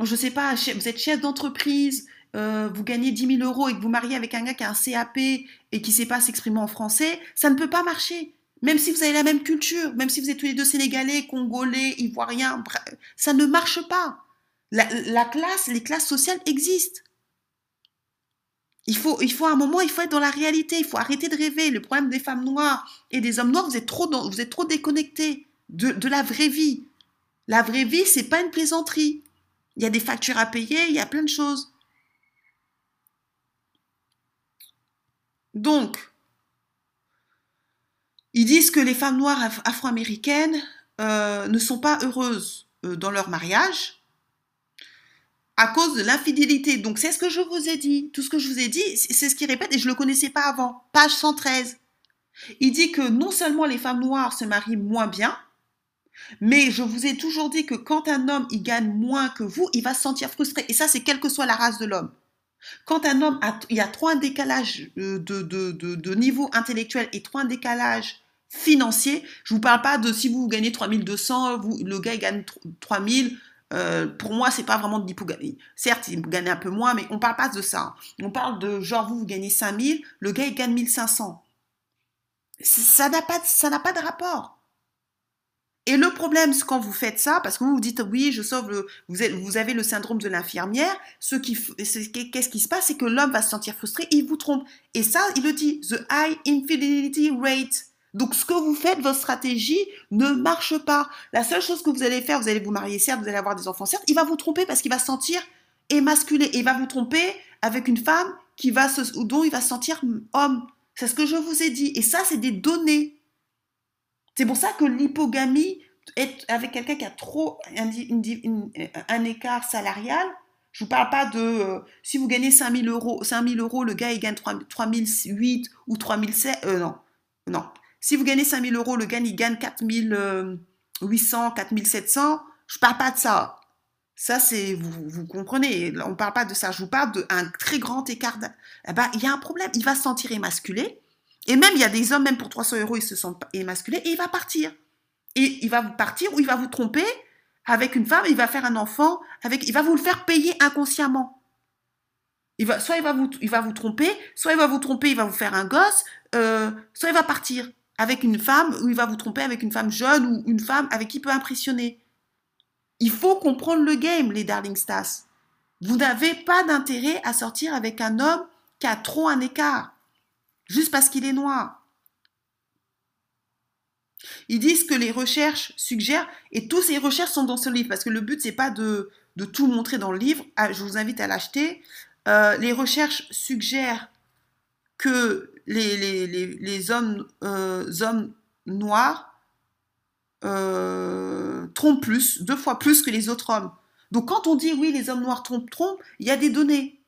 S2: je ne sais pas, vous êtes chef d'entreprise, vous gagnez 10 000 euros et que vous mariez avec un gars qui a un CAP et qui ne sait pas s'exprimer en français, ça ne peut pas marcher. Même si vous avez la même culture, même si vous êtes tous les deux sénégalais, congolais, ivoiriens, ça ne marche pas. La, classe, les classes sociales existent. Il faut, un moment, il faut être dans la réalité, il faut arrêter de rêver. Le problème des femmes noires et des hommes noirs, vous êtes trop, vous êtes trop déconnectés de, de la vraie vie. La vraie vie, c'est pas une plaisanterie. Il y a des factures à payer, il y a plein de choses. Donc, ils disent que les femmes noires afro-américaines euh, ne sont pas heureuses euh, dans leur mariage à cause de l'infidélité. Donc, c'est ce que je vous ai dit. Tout ce que je vous ai dit, c'est ce qu'ils répètent et je ne le connaissais pas avant. Page 113. Il dit que non seulement les femmes noires se marient moins bien, mais je vous ai toujours dit que quand un homme il gagne moins que vous, il va se sentir frustré. Et ça, c'est quelle que soit la race de l'homme. Quand un homme a, il y a trop un décalage euh, de, de, de, niveau intellectuel et trop un décalage financier, je vous parle pas de si vous gagnez 3200, vous, le gars il gagne 3000. Euh, pour moi, c'est pas vraiment de l'hypogamie. Certes, il gagne un peu moins, mais on parle pas de ça. On parle de genre vous, vous gagnez 5000, le gars il gagne 1500. Ça n'a pas, ça n'a pas de rapport. Et le problème, c'est quand vous faites ça, parce que vous vous dites, oui, je sauve vous, vous avez le syndrome de l'infirmière, ce qui, qu'est-ce qui se passe, c'est que l'homme va se sentir frustré, il vous trompe. Et ça, il le dit, the high infidelity rate. Donc, ce que vous faites, votre stratégie ne marche pas. La seule chose que vous allez faire, vous allez vous marier, certes, vous allez avoir des enfants, certes, il va vous tromper parce qu'il va se sentir émasculé. Et il va vous tromper avec une femme qui va dont il va se sentir homme. C'est ce que je vous ai dit. Et ça, c'est des données. C'est pour ça que l'hypogamie, avec quelqu'un qui a trop un, écart salarial, je vous parle pas de euh, si vous gagnez 5 000 euros, 5 000 euros, le gars il gagne 3, 008 ou 3 007, euh, non, non. Si vous gagnez 5 000 euros, le gars il gagne 4 800, 4 700, je ne parle pas de ça. Ça, c'est, vous, vous comprenez, on ne parle pas de ça, je vous parle d'un très grand écart. Eh ben, il y a un problème, il va se sentir émasculé, et même, il y a des hommes, même pour 300 euros, ils se sentent émasculés et il va partir. Et il va vous partir ou il va vous tromper avec une femme, il va faire un enfant, avec, il va vous le faire payer inconsciemment. Il va, soit il va, vous, il va vous tromper, soit il va vous tromper, il va vous faire un gosse, euh, soit il va partir avec une femme, ou il va vous tromper avec une femme jeune ou une femme avec qui il peut impressionner. Il faut comprendre le game, les Darling Stars. Vous n'avez pas d'intérêt à sortir avec un homme qui a trop un écart juste parce qu'il est noir. Ils disent que les recherches suggèrent, et toutes ces recherches sont dans ce livre, parce que le but, c'est pas de, tout montrer dans le livre. Ah, je vous invite à l'acheter. Euh, les recherches suggèrent que les, hommes, euh, noirs euh, trompent plus, deux fois plus que les autres hommes. Donc quand on dit oui, les hommes noirs trompent, trompent, il y a des données.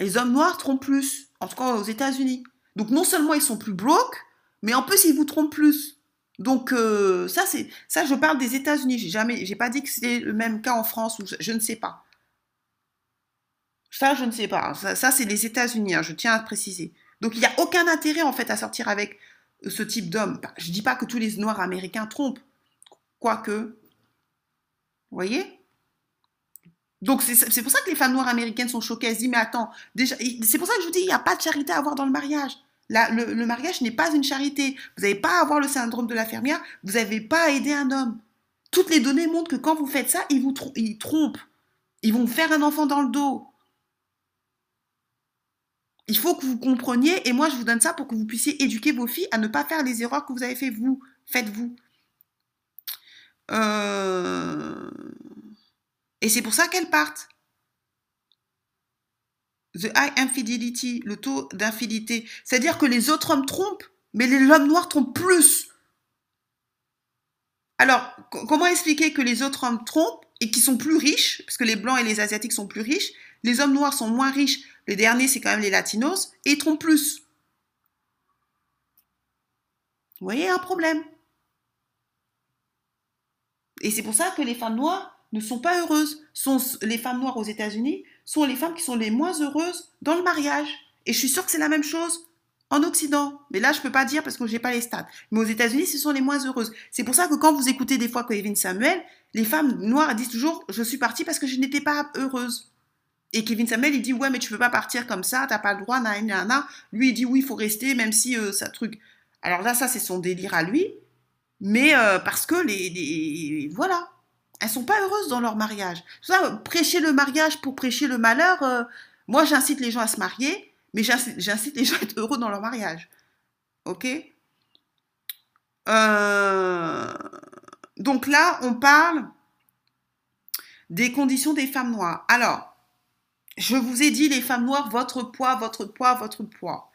S2: Les hommes noirs trompent plus en tout cas aux États-Unis. Donc non seulement ils sont plus broke, mais en plus ils vous trompent plus. Donc euh, ça c'est ça je parle des États-Unis. J'ai jamais j'ai pas dit que c'était le même cas en France ou je, ne sais pas. Ça je ne sais pas. Ça, c'est les États-Unis. Hein, je tiens à préciser. Donc il n'y a aucun intérêt en fait à sortir avec ce type d'homme. Je dis pas que tous les Noirs américains trompent, quoique. Vous voyez? Donc c'est pour ça que les femmes noires américaines sont choquées. Elles se disent, mais attends, déjà, c'est pour ça que je vous dis, il n'y a pas de charité à avoir dans le mariage. le, mariage n'est pas une charité. Vous n'avez pas à avoir le syndrome de la fermière, vous n'avez pas à aider un homme. Toutes les données montrent que quand vous faites ça, ils vous ils trompent. Ils vont faire un enfant dans le dos. Il faut que vous compreniez, et moi je vous donne ça pour que vous puissiez éduquer vos filles à ne pas faire les erreurs que vous avez fait vous. Faites-vous. Euh... Et c'est pour ça qu'elles partent. The high infidelity, le taux d'infidélité. C'est-à-dire que les autres hommes trompent, mais les hommes noirs trompent plus. Alors, comment expliquer que les autres hommes trompent et qui sont plus riches, parce que les blancs et les asiatiques sont plus riches, les hommes noirs sont moins riches, les derniers c'est quand même les latinos, et ils trompent plus. Vous voyez un problème. Et c'est pour ça que les femmes noires ne sont pas heureuses. Les femmes noires aux États-Unis sont les femmes qui sont les moins heureuses dans le mariage. Et je suis sûre que c'est la même chose en Occident. Mais là, je ne peux pas dire parce que je n'ai pas les stats. Mais aux États-Unis, ce sont les moins heureuses. C'est pour ça que quand vous écoutez des fois Kevin Samuel, les femmes noires disent toujours Je suis partie parce que je n'étais pas heureuse. Et Kevin Samuel, il dit Ouais, mais tu peux pas partir comme ça, tu n'as pas le droit, nanana. Lui, il dit Oui, il faut rester, même si euh, ça truc. Alors là, ça, c'est son délire à lui. Mais euh, parce que les. Voilà. Elles sont pas heureuses dans leur mariage. Ça, prêcher le mariage pour prêcher le malheur, euh, moi j'incite les gens à se marier, mais j'incite les gens à être heureux dans leur mariage. Ok? Donc là, on parle des conditions des femmes noires. Alors, je vous ai dit, les femmes noires, votre poids, votre poids, votre poids.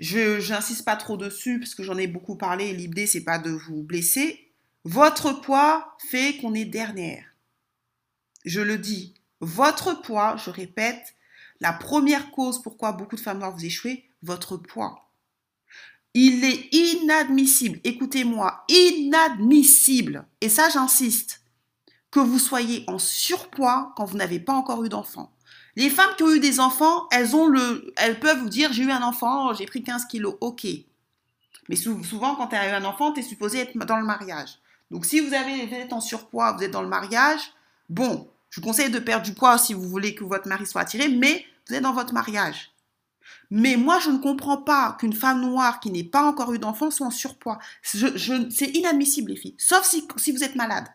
S2: Je n'insiste pas trop dessus parce que j'en ai beaucoup parlé. L'idée, c'est pas de vous blesser. Votre poids fait qu'on est dernière. Je le dis, votre poids, je répète, la première cause pourquoi beaucoup de femmes noires vous échouez, votre poids. Il est inadmissible, écoutez-moi, inadmissible, et ça j'insiste, que vous soyez en surpoids quand vous n'avez pas encore eu d'enfant. Les femmes qui ont eu des enfants, elles, ont le, elles peuvent vous dire j'ai eu un enfant, j'ai pris 15 kilos, ok. Mais souvent, quand tu as eu un enfant, tu es supposé être dans le mariage. Donc si vous, avez, êtes en surpoids, vous êtes dans le mariage, bon, je vous conseille de perdre du poids si vous voulez que votre mari soit attiré, mais vous êtes dans votre mariage. Mais moi, je ne comprends pas qu'une femme noire qui n'ait pas encore eu d'enfant soit en surpoids. C'est inadmissible, les filles. Sauf si vous êtes malade.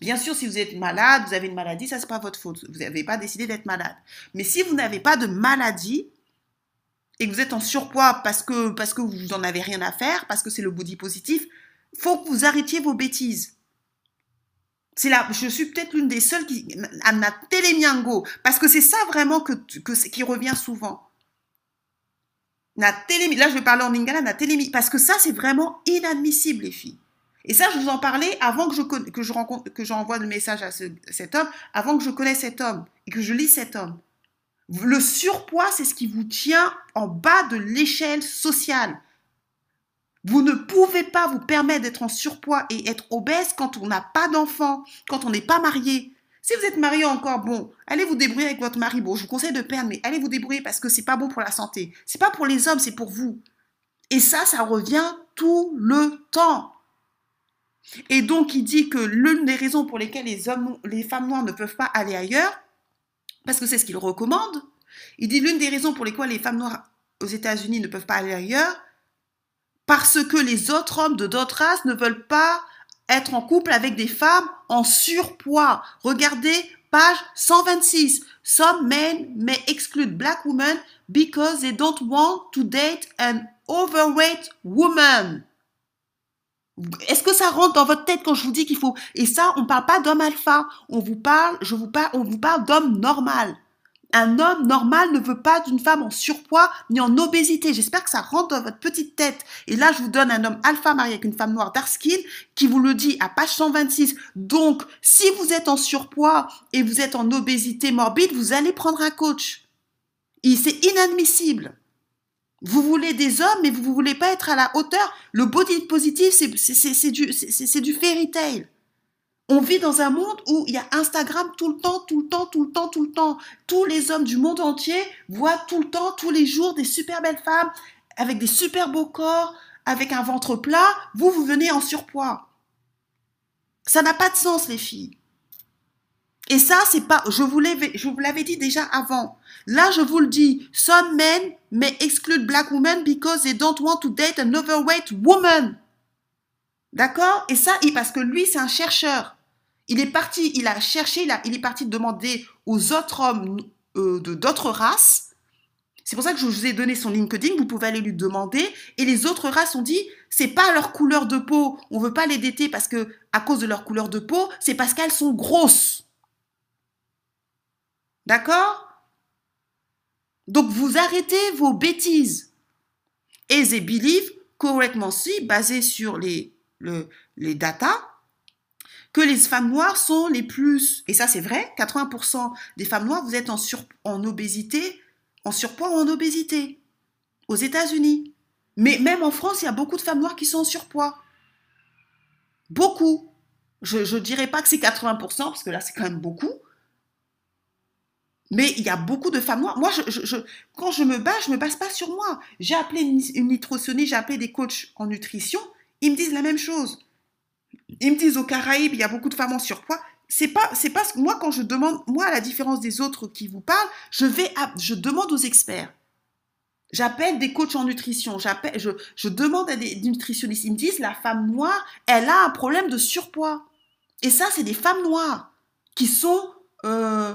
S2: Bien sûr, si vous êtes malade, vous avez une maladie, ça c'est pas votre faute. Vous n'avez pas décidé d'être malade. Mais si vous n'avez pas de maladie et que vous êtes en surpoids parce que vous en avez rien à faire, parce que c'est le body positif, faut que vous arrêtiez vos bêtises. C'est là, je suis peut-être l'une des seules qui télémiango parce que c'est ça vraiment qui revient souvent. Télé, là je vais parler en lingala, la télé, parce que ça c'est vraiment inadmissible les filles. Et ça je vous en parlais avant que je que je rencontre que j'envoie le message à cet homme, avant que je connaisse cet homme et que je lis cet homme. Le surpoids c'est ce qui vous tient en bas de l'échelle sociale. Vous ne pouvez pas vous permettre d'être en surpoids et être obèse quand on n'a pas d'enfant, quand on n'est pas marié. Si vous êtes marié encore, bon, allez vous débrouiller avec votre mari. Bon, je vous conseille de perdre, mais allez vous débrouiller parce que c'est pas bon pour la santé. C'est pas pour les hommes, c'est pour vous. Et ça, ça revient tout le temps. Et donc, il dit que l'une des raisons pour lesquelles les femmes noires ne peuvent pas aller ailleurs, parce que c'est ce qu'il recommande, il dit l'une des raisons pour lesquelles les femmes noires aux États-Unis ne peuvent pas aller ailleurs, parce que les autres hommes de d'autres races ne veulent pas être en couple avec des femmes en surpoids. Regardez page 126. Some men may exclude black women because they don't want to date an overweight woman. Est-ce que ça rentre dans votre tête quand je vous dis qu'il faut et ça on parle pas d'homme alpha, on vous parle, je vous parle, on vous parle d'homme normal. Un homme normal ne veut pas d'une femme en surpoids ni en obésité. J'espère que ça rentre dans votre petite tête. Et là, je vous donne un homme alpha marié avec une femme noire dark qui vous le dit à page 126. Donc, si vous êtes en surpoids et vous êtes en obésité morbide, vous allez prendre un coach. Et c'est inadmissible. Vous voulez des hommes, mais vous ne voulez pas être à la hauteur. Le body positif, c'est du, du fairy tale. On vit dans un monde où il y a Instagram tout le temps, tout le temps, tout le temps, tout le temps. Tous les hommes du monde entier voient tout le temps, tous les jours, des super belles femmes avec des super beaux corps, avec un ventre plat. Vous, vous venez en surpoids. Ça n'a pas de sens, les filles. Et ça, c'est pas, je vous l'avais dit déjà avant. Là, je vous le dis, some men may exclude black women because they don't want to date an overweight woman. D'accord? Et ça, parce que lui, c'est un chercheur. Il est parti, il a cherché, il, est parti demander aux autres hommes euh, de d'autres races. C'est pour ça que je vous ai donné son LinkedIn. Vous pouvez aller lui demander. Et les autres races ont dit, c'est pas leur couleur de peau. On veut pas les dater parce que à cause de leur couleur de peau, c'est parce qu'elles sont grosses. D'accord? Donc vous arrêtez vos bêtises. Et they believe correctment si, basé sur les les datas, que les femmes noires sont les plus, et ça c'est vrai, 80% des femmes noires, vous êtes en, sur, en obésité, en surpoids ou en obésité, aux États-Unis. Mais même en France, il y a beaucoup de femmes noires qui sont en surpoids. Beaucoup. Je ne dirais pas que c'est 80%, parce que là c'est quand même beaucoup. Mais il y a beaucoup de femmes noires. Moi, quand je me bats, je ne me base pas sur moi. J'ai appelé une, une nutritionniste, j'ai appelé des coachs en nutrition. Ils me disent la même chose. Ils me disent aux Caraïbes, il y a beaucoup de femmes en surpoids. C'est pas, c'est pas moi quand je demande, moi à la différence des autres qui vous parlent, je vais, je demande aux experts. J'appelle des coachs en nutrition, je demande à des nutritionnistes. Ils me disent la femme noire, elle a un problème de surpoids. Et ça, c'est des femmes noires qui sont euh,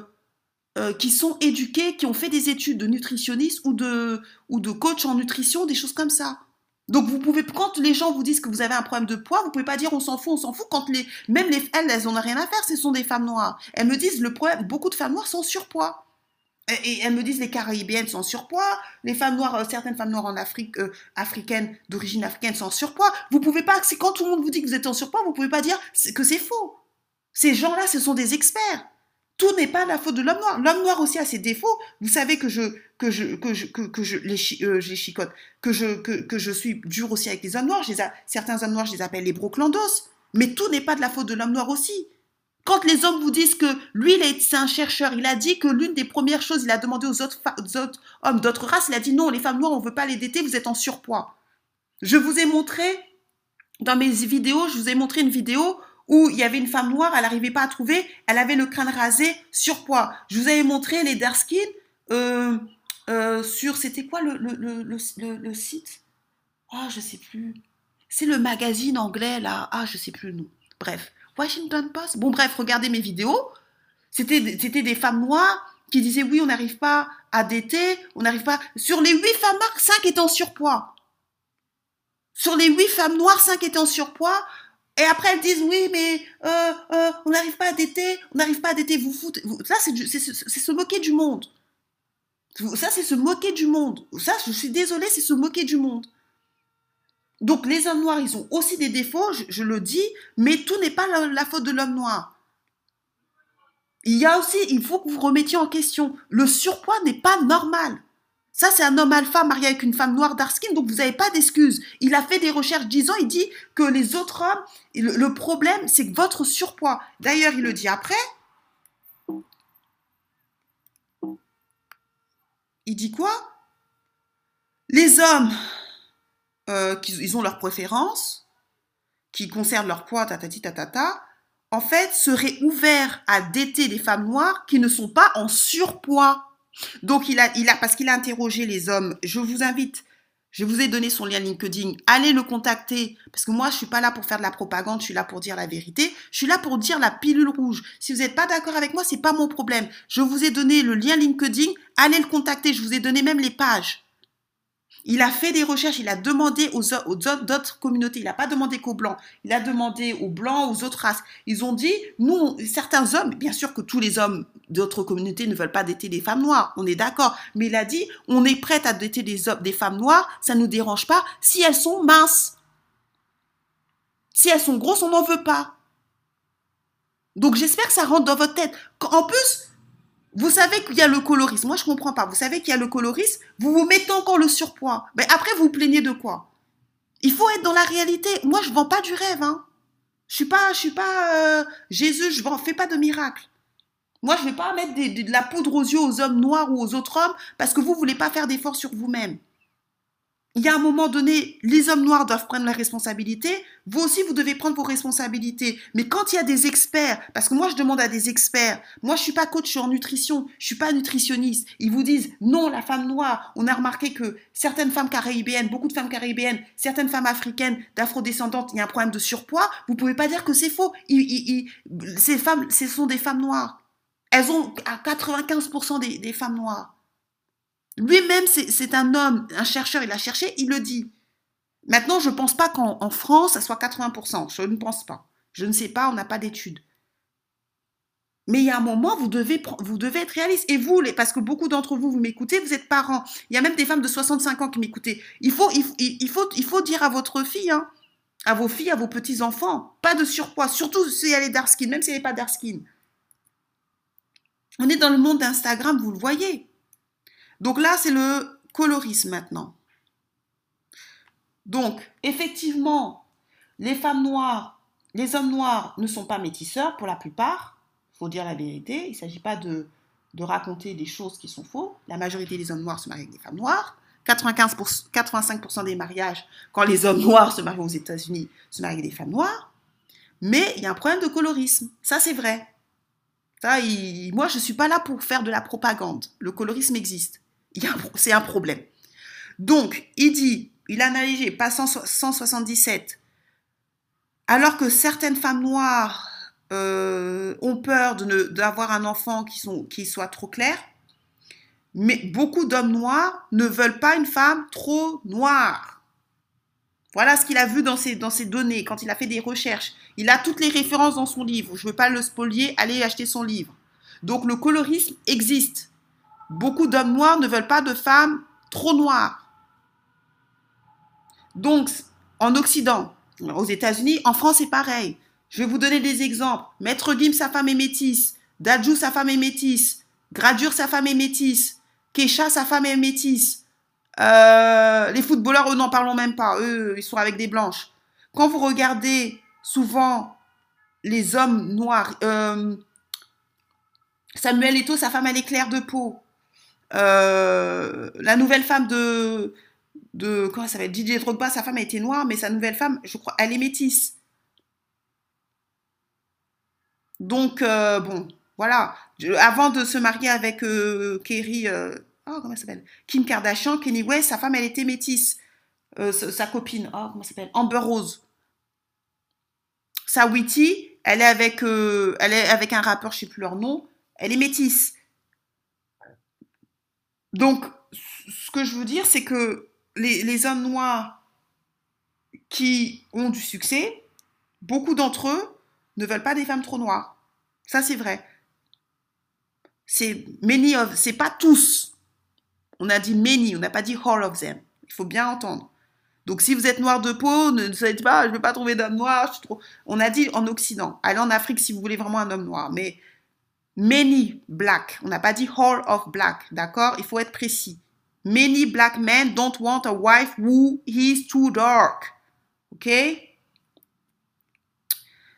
S2: euh, qui sont éduquées, qui ont fait des études de nutritionniste ou de ou de coach en nutrition, des choses comme ça. Donc vous pouvez, quand les gens vous disent que vous avez un problème de poids, vous pouvez pas dire on s'en fout, on s'en fout. Quand les, même les, elles, elles n'ont rien à faire, ce sont des femmes noires. Elles me disent le problème, beaucoup de femmes noires sont surpoids. Et, elles me disent les Caraïbiennes sont surpoids, les femmes noires, euh, certaines femmes noires en Afrique, euh, d'origine africaine sont surpoids. Vous pouvez pas, c'est quand tout le monde vous dit que vous êtes en surpoids, vous pouvez pas dire que c'est faux. Ces gens-là, ce sont des experts tout n'est pas la faute de l'homme noir. L'homme noir aussi a ses défauts. Vous savez que je que je que je que, je euh, chicote, que je que, je suis dur aussi avec les hommes noirs. certains hommes noirs, je les appelle les broclandos. Mais tout n'est pas de la faute de l'homme noir aussi. Quand les hommes vous disent que lui, c'est un chercheur, il a dit que l'une des premières choses, il a demandé aux autres, hommes d'autres races, il a dit non, les femmes noires, on veut pas les dater, vous êtes en surpoids. Je vous ai montré dans mes vidéos, je vous ai montré une vidéo où il y avait une femme noire, elle n'arrivait pas à trouver, elle avait le crâne rasé, surpoids. Je vous avais montré les dark skin, euh, euh, sur, c'était quoi le, site? Ah, je sais plus. C'est le magazine anglais, là. Ah, je sais plus le nom. Bref, Washington Post. Bon, bref, regardez mes vidéos. C'était des femmes noires qui disaient oui, on n'arrive pas à dater, on n'arrive pas. Sur les huit femmes noires, cinq étaient en surpoids. Sur les huit femmes noires, cinq étaient en surpoids. Et après, elles disent oui, mais euh, euh, on n'arrive pas à dater, on n'arrive pas à dater. Vous foutez. Ça, c'est se moquer du monde. Ça, c'est se moquer du monde. Ça, je suis désolée, c'est se moquer du monde. Donc, les hommes noirs, ils ont aussi des défauts, je, le dis, mais tout n'est pas la, faute de l'homme noir. Il y a aussi, il faut que vous remettiez en question. Le surpoids n'est pas normal. Ça, c'est un homme alpha marié avec une femme noire d'Arskin, donc vous n'avez pas d'excuses. Il a fait des recherches disant, il dit que les autres hommes, le problème, c'est que votre surpoids. D'ailleurs, il le dit après, il dit quoi? Les hommes, euh, ils ont leurs préférences, qui concernent leur poids, tatati tatata, en fait, seraient ouverts à dater des femmes noires qui ne sont pas en surpoids. Donc, il a, parce qu'il a interrogé les hommes, je vous invite je vous ai donné son lien LinkedIn. Allez le contacter parce que moi, je suis pas là pour faire de la propagande. Je suis là pour dire la vérité. Je suis là pour dire la pilule rouge. Si vous n'êtes pas d'accord avec moi, c'est pas mon problème. Je vous ai donné le lien LinkedIn. Allez le contacter. Je vous ai donné même les pages. Il a fait des recherches, il a demandé aux, autres communautés, il n'a pas demandé qu'aux blancs, il a demandé aux blancs, aux autres races. Ils ont dit, nous, certains hommes, bien sûr que tous les hommes d'autres communautés ne veulent pas dater des femmes noires, on est d'accord, mais il a dit, on est prêt à dater des, des femmes noires, ça ne nous dérange pas si elles sont minces. Si elles sont grosses, on n'en veut pas. Donc j'espère que ça rentre dans votre tête. En plus, vous savez qu'il y a le colorisme. Moi, je comprends pas. Vous savez qu'il y a le colorisme. Vous vous mettez encore le surpoids. Mais après, vous vous plaignez de quoi? Il faut être dans la réalité. Moi, je vends pas du rêve. Hein. Je suis suis pas euh, Jésus. Je ne fais pas de miracle. Moi, je vais pas mettre de la poudre aux yeux aux hommes noirs ou aux autres hommes parce que vous voulez pas faire d'efforts sur vous-même il y a un moment donné, les hommes noirs doivent prendre la responsabilité. Vous aussi, vous devez prendre vos responsabilités. Mais quand il y a des experts, parce que moi, je demande à des experts. Moi, je suis pas coach, je suis en nutrition. Je suis pas nutritionniste. Ils vous disent, non, la femme noire. On a remarqué que certaines femmes caribéennes, beaucoup de femmes caribéennes, certaines femmes africaines, d'afrodescendantes, il y a un problème de surpoids. Vous pouvez pas dire que c'est faux. ces femmes, ce sont des femmes noires. Elles ont à 95% des, des femmes noires. Lui-même, c'est un homme, un chercheur, il a cherché, il le dit. Maintenant, je ne pense pas qu'en France, ça soit 80%. Je ne pense pas. Je ne sais pas, on n'a pas d'études. Mais il y a un moment, vous devez, vous devez être réaliste. Et vous, parce que beaucoup d'entre vous, vous m'écoutez, vous êtes parents. Il y a même des femmes de 65 ans qui faut, il faut dire à votre fille, hein, à vos filles, à vos petits-enfants, pas de surpoids, surtout si elle est dark skin, même si elle n'est pas dark skin. On est dans le monde d'Instagram, vous le voyez. Donc là, c'est le colorisme maintenant. Donc, effectivement, les femmes noires, les hommes noirs ne sont pas métisseurs pour la plupart. Il faut dire la vérité. Il ne s'agit pas de, raconter des choses qui sont fausses. La majorité des hommes noirs se marient avec des femmes noires. 95 85% des mariages, quand les hommes noirs se marient aux États-Unis, se marient avec des femmes noires. Mais il y a un problème de colorisme. Ça, c'est vrai. Ça, moi, je ne suis pas là pour faire de la propagande. Le colorisme existe c'est un problème. Donc, il dit, il a analysé, pas 177, alors que certaines femmes noires euh, ont peur d'avoir un enfant qui, sont, qui soit trop clair, mais beaucoup d'hommes noirs ne veulent pas une femme trop noire. Voilà ce qu'il a vu dans ses, dans ses données, quand il a fait des recherches. Il a toutes les références dans son livre. Je ne veux pas le spolier, allez acheter son livre. Donc le colorisme existe. Beaucoup d'hommes noirs ne veulent pas de femmes trop noires. Donc, en Occident, aux États-Unis, en France, c'est pareil. Je vais vous donner des exemples. Maître Gim, sa femme est métisse. Dadju, sa femme est métisse. Gradure, sa femme est métisse. Kesha, sa femme est métisse. Euh, les footballeurs, eux, n'en parlons même pas. Eux, ils sont avec des blanches. Quand vous regardez souvent les hommes noirs, euh, Samuel Eto'o, sa femme, elle est claire de peau. Euh, la nouvelle femme de, de comment ça s'appelle Didier Drogba, sa femme a été noire, mais sa nouvelle femme, je crois, elle est métisse. Donc, euh, bon, voilà. avant de se marier avec euh, Kerry, oh, comment elle s'appelle Kim Kardashian, Kenny West, sa femme, elle était métisse. Sa copine, oh, comment elle s'appelle Amber Rose. Sawiti, elle est avec, elle est avec un rappeur, je sais plus leur nom. Elle est métisse. Donc, ce que je veux dire, c'est que les, hommes noirs qui ont du succès, beaucoup d'entre eux ne veulent pas des femmes trop noires. Ça, c'est vrai. C'est many c'est pas tous. On a dit many, on n'a pas dit all of them. Il faut bien entendre. Donc, si vous êtes noir de peau, ne savez pas, je ne vais pas trouver d'homme noir. trop... On a dit en Occident. Allez en Afrique si vous voulez vraiment un homme noir. Mais many black. On n'a pas dit all of black. D'accord? Il faut être précis. Many black men don't want a wife who is too dark. OK?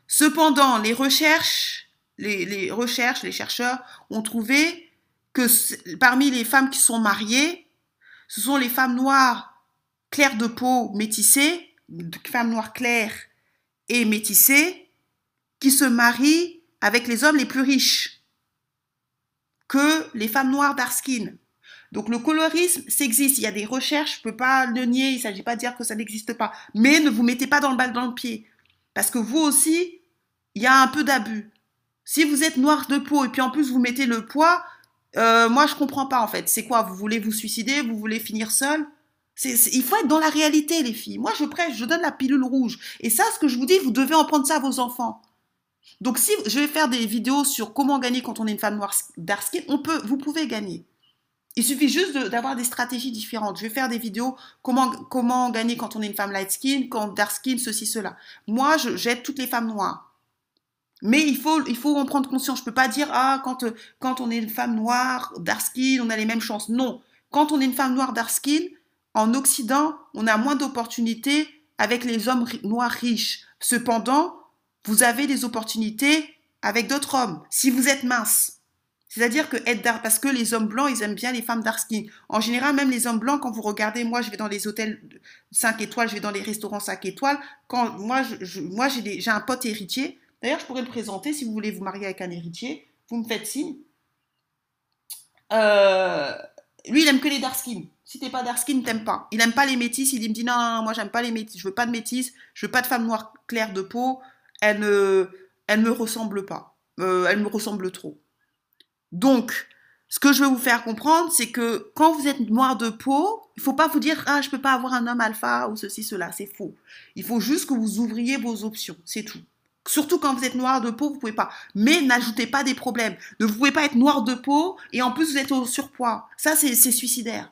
S2: Cependant, les recherches, les, recherches, les chercheurs ont trouvé que parmi les femmes qui sont mariées, ce sont les femmes noires claires de peau métissées, femmes noires claires et métissées, qui se marient avec les hommes les plus riches que les femmes noires dark skin. Donc le colorisme, ça existe. Il y a des recherches, je ne peux pas le nier. Il ne s'agit pas de dire que ça n'existe pas. Mais ne vous mettez pas dans le bal dans le pied. Parce que vous aussi, il y a un peu d'abus. Si vous êtes noir de peau et puis en plus vous mettez le poids, euh, moi je comprends pas en fait. C'est quoi? Vous voulez vous suicider? Vous voulez finir seul? Il faut être dans la réalité, les filles. Moi je prêche, je donne la pilule rouge. Et ça, ce que je vous dis, vous devez en prendre ça à vos enfants. Donc si je vais faire des vidéos sur comment gagner quand on est une femme noire dark skin, on peut, vous pouvez gagner. Il suffit juste d'avoir des stratégies différentes. Je vais faire des vidéos comment, comment gagner quand on est une femme light skin, quand dark skin, ceci, cela. Moi, j'aide toutes les femmes noires. Mais il faut, il faut en prendre conscience. Je peux pas dire, ah, quand, quand on est une femme noire, dark skin, on a les mêmes chances. Non. Quand on est une femme noire, dark skin, en Occident, on a moins d'opportunités avec les hommes noirs riches. Cependant, vous avez des opportunités avec d'autres hommes, si vous êtes mince. C'est-à-dire que être dark, parce que les hommes blancs, ils aiment bien les femmes dark skin. En général, même les hommes blancs, quand vous regardez, moi, je vais dans les hôtels 5 étoiles, je vais dans les restaurants 5 étoiles. Quand moi, j'ai un pote héritier, D'ailleurs, je pourrais le présenter si vous voulez vous marier avec un héritier. Vous me faites signe. Euh, lui, il aime que les dark skin. Si t'es pas dark skin, t'aimes pas. Il aime pas les métis. Il me dit non, non, non moi j'aime pas les métis. Je veux pas de métis. Je veux pas de femme noire claire de peau. Elle ne, elle me ressemble pas. Euh, elle me ressemble trop. Donc, ce que je veux vous faire comprendre, c'est que quand vous êtes noir de peau, il faut pas vous dire ah je peux pas avoir un homme alpha ou ceci cela. C'est faux. Il faut juste que vous ouvriez vos options. C'est tout. Surtout quand vous êtes noir de peau, vous pouvez pas. Mais n'ajoutez pas des problèmes. Ne vous pouvez pas être noir de peau et en plus vous êtes au surpoids. Ça, c'est suicidaire.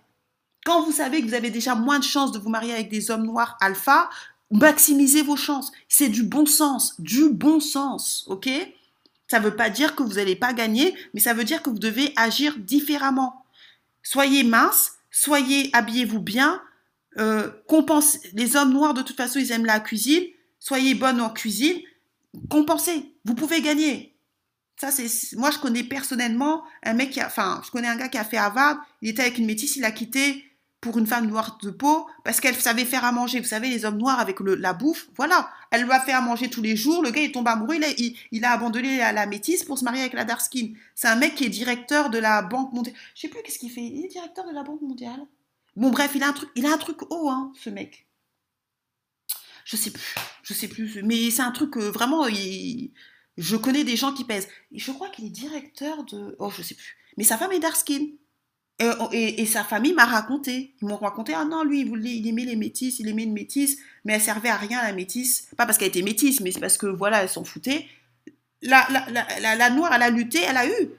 S2: Quand vous savez que vous avez déjà moins de chances de vous marier avec des hommes noirs alpha, maximisez vos chances. C'est du bon sens, du bon sens, ok? Ça ne veut pas dire que vous n'allez pas gagner, mais ça veut dire que vous devez agir différemment. Soyez mince, soyez, habillez-vous bien, euh, Les hommes noirs, de toute façon, ils aiment la cuisine. Soyez bonne en cuisine compenser. Vous pouvez gagner. Ça, c'est, moi, je connais personnellement un mec qui a, enfin, je connais un gars qui a fait Harvard. Il était avec une métisse, il a quitté pour une femme noire de peau parce qu'elle savait faire à manger. Vous savez, les hommes noirs avec le, la bouffe, voilà. Elle lui a fait à manger tous les jours. Le gars, il tombe amoureux. Il a, il, a abandonné la, métisse pour se marier avec la dark skin. C'est un mec qui est directeur de la Banque mondiale. Je sais plus qu'est-ce qu'il fait. Il est directeur de la Banque mondiale. Bon, bref, il a un truc, il a un truc haut, hein, ce mec je sais plus, je sais plus, mais c'est un truc euh, vraiment, je connais des gens qui pèsent. Et je crois qu'il est directeur de, oh je sais plus, mais sa femme est dark skin. Et, sa famille m'a raconté, ils m'ont raconté, ah non, lui, il, aimait les métisses, il aimait une métisse, mais elle servait à rien la métisse, pas parce qu'elle était métisse, mais c'est parce que voilà, elle s'en foutait. La, la, la, noire, elle a lutté, elle a eu.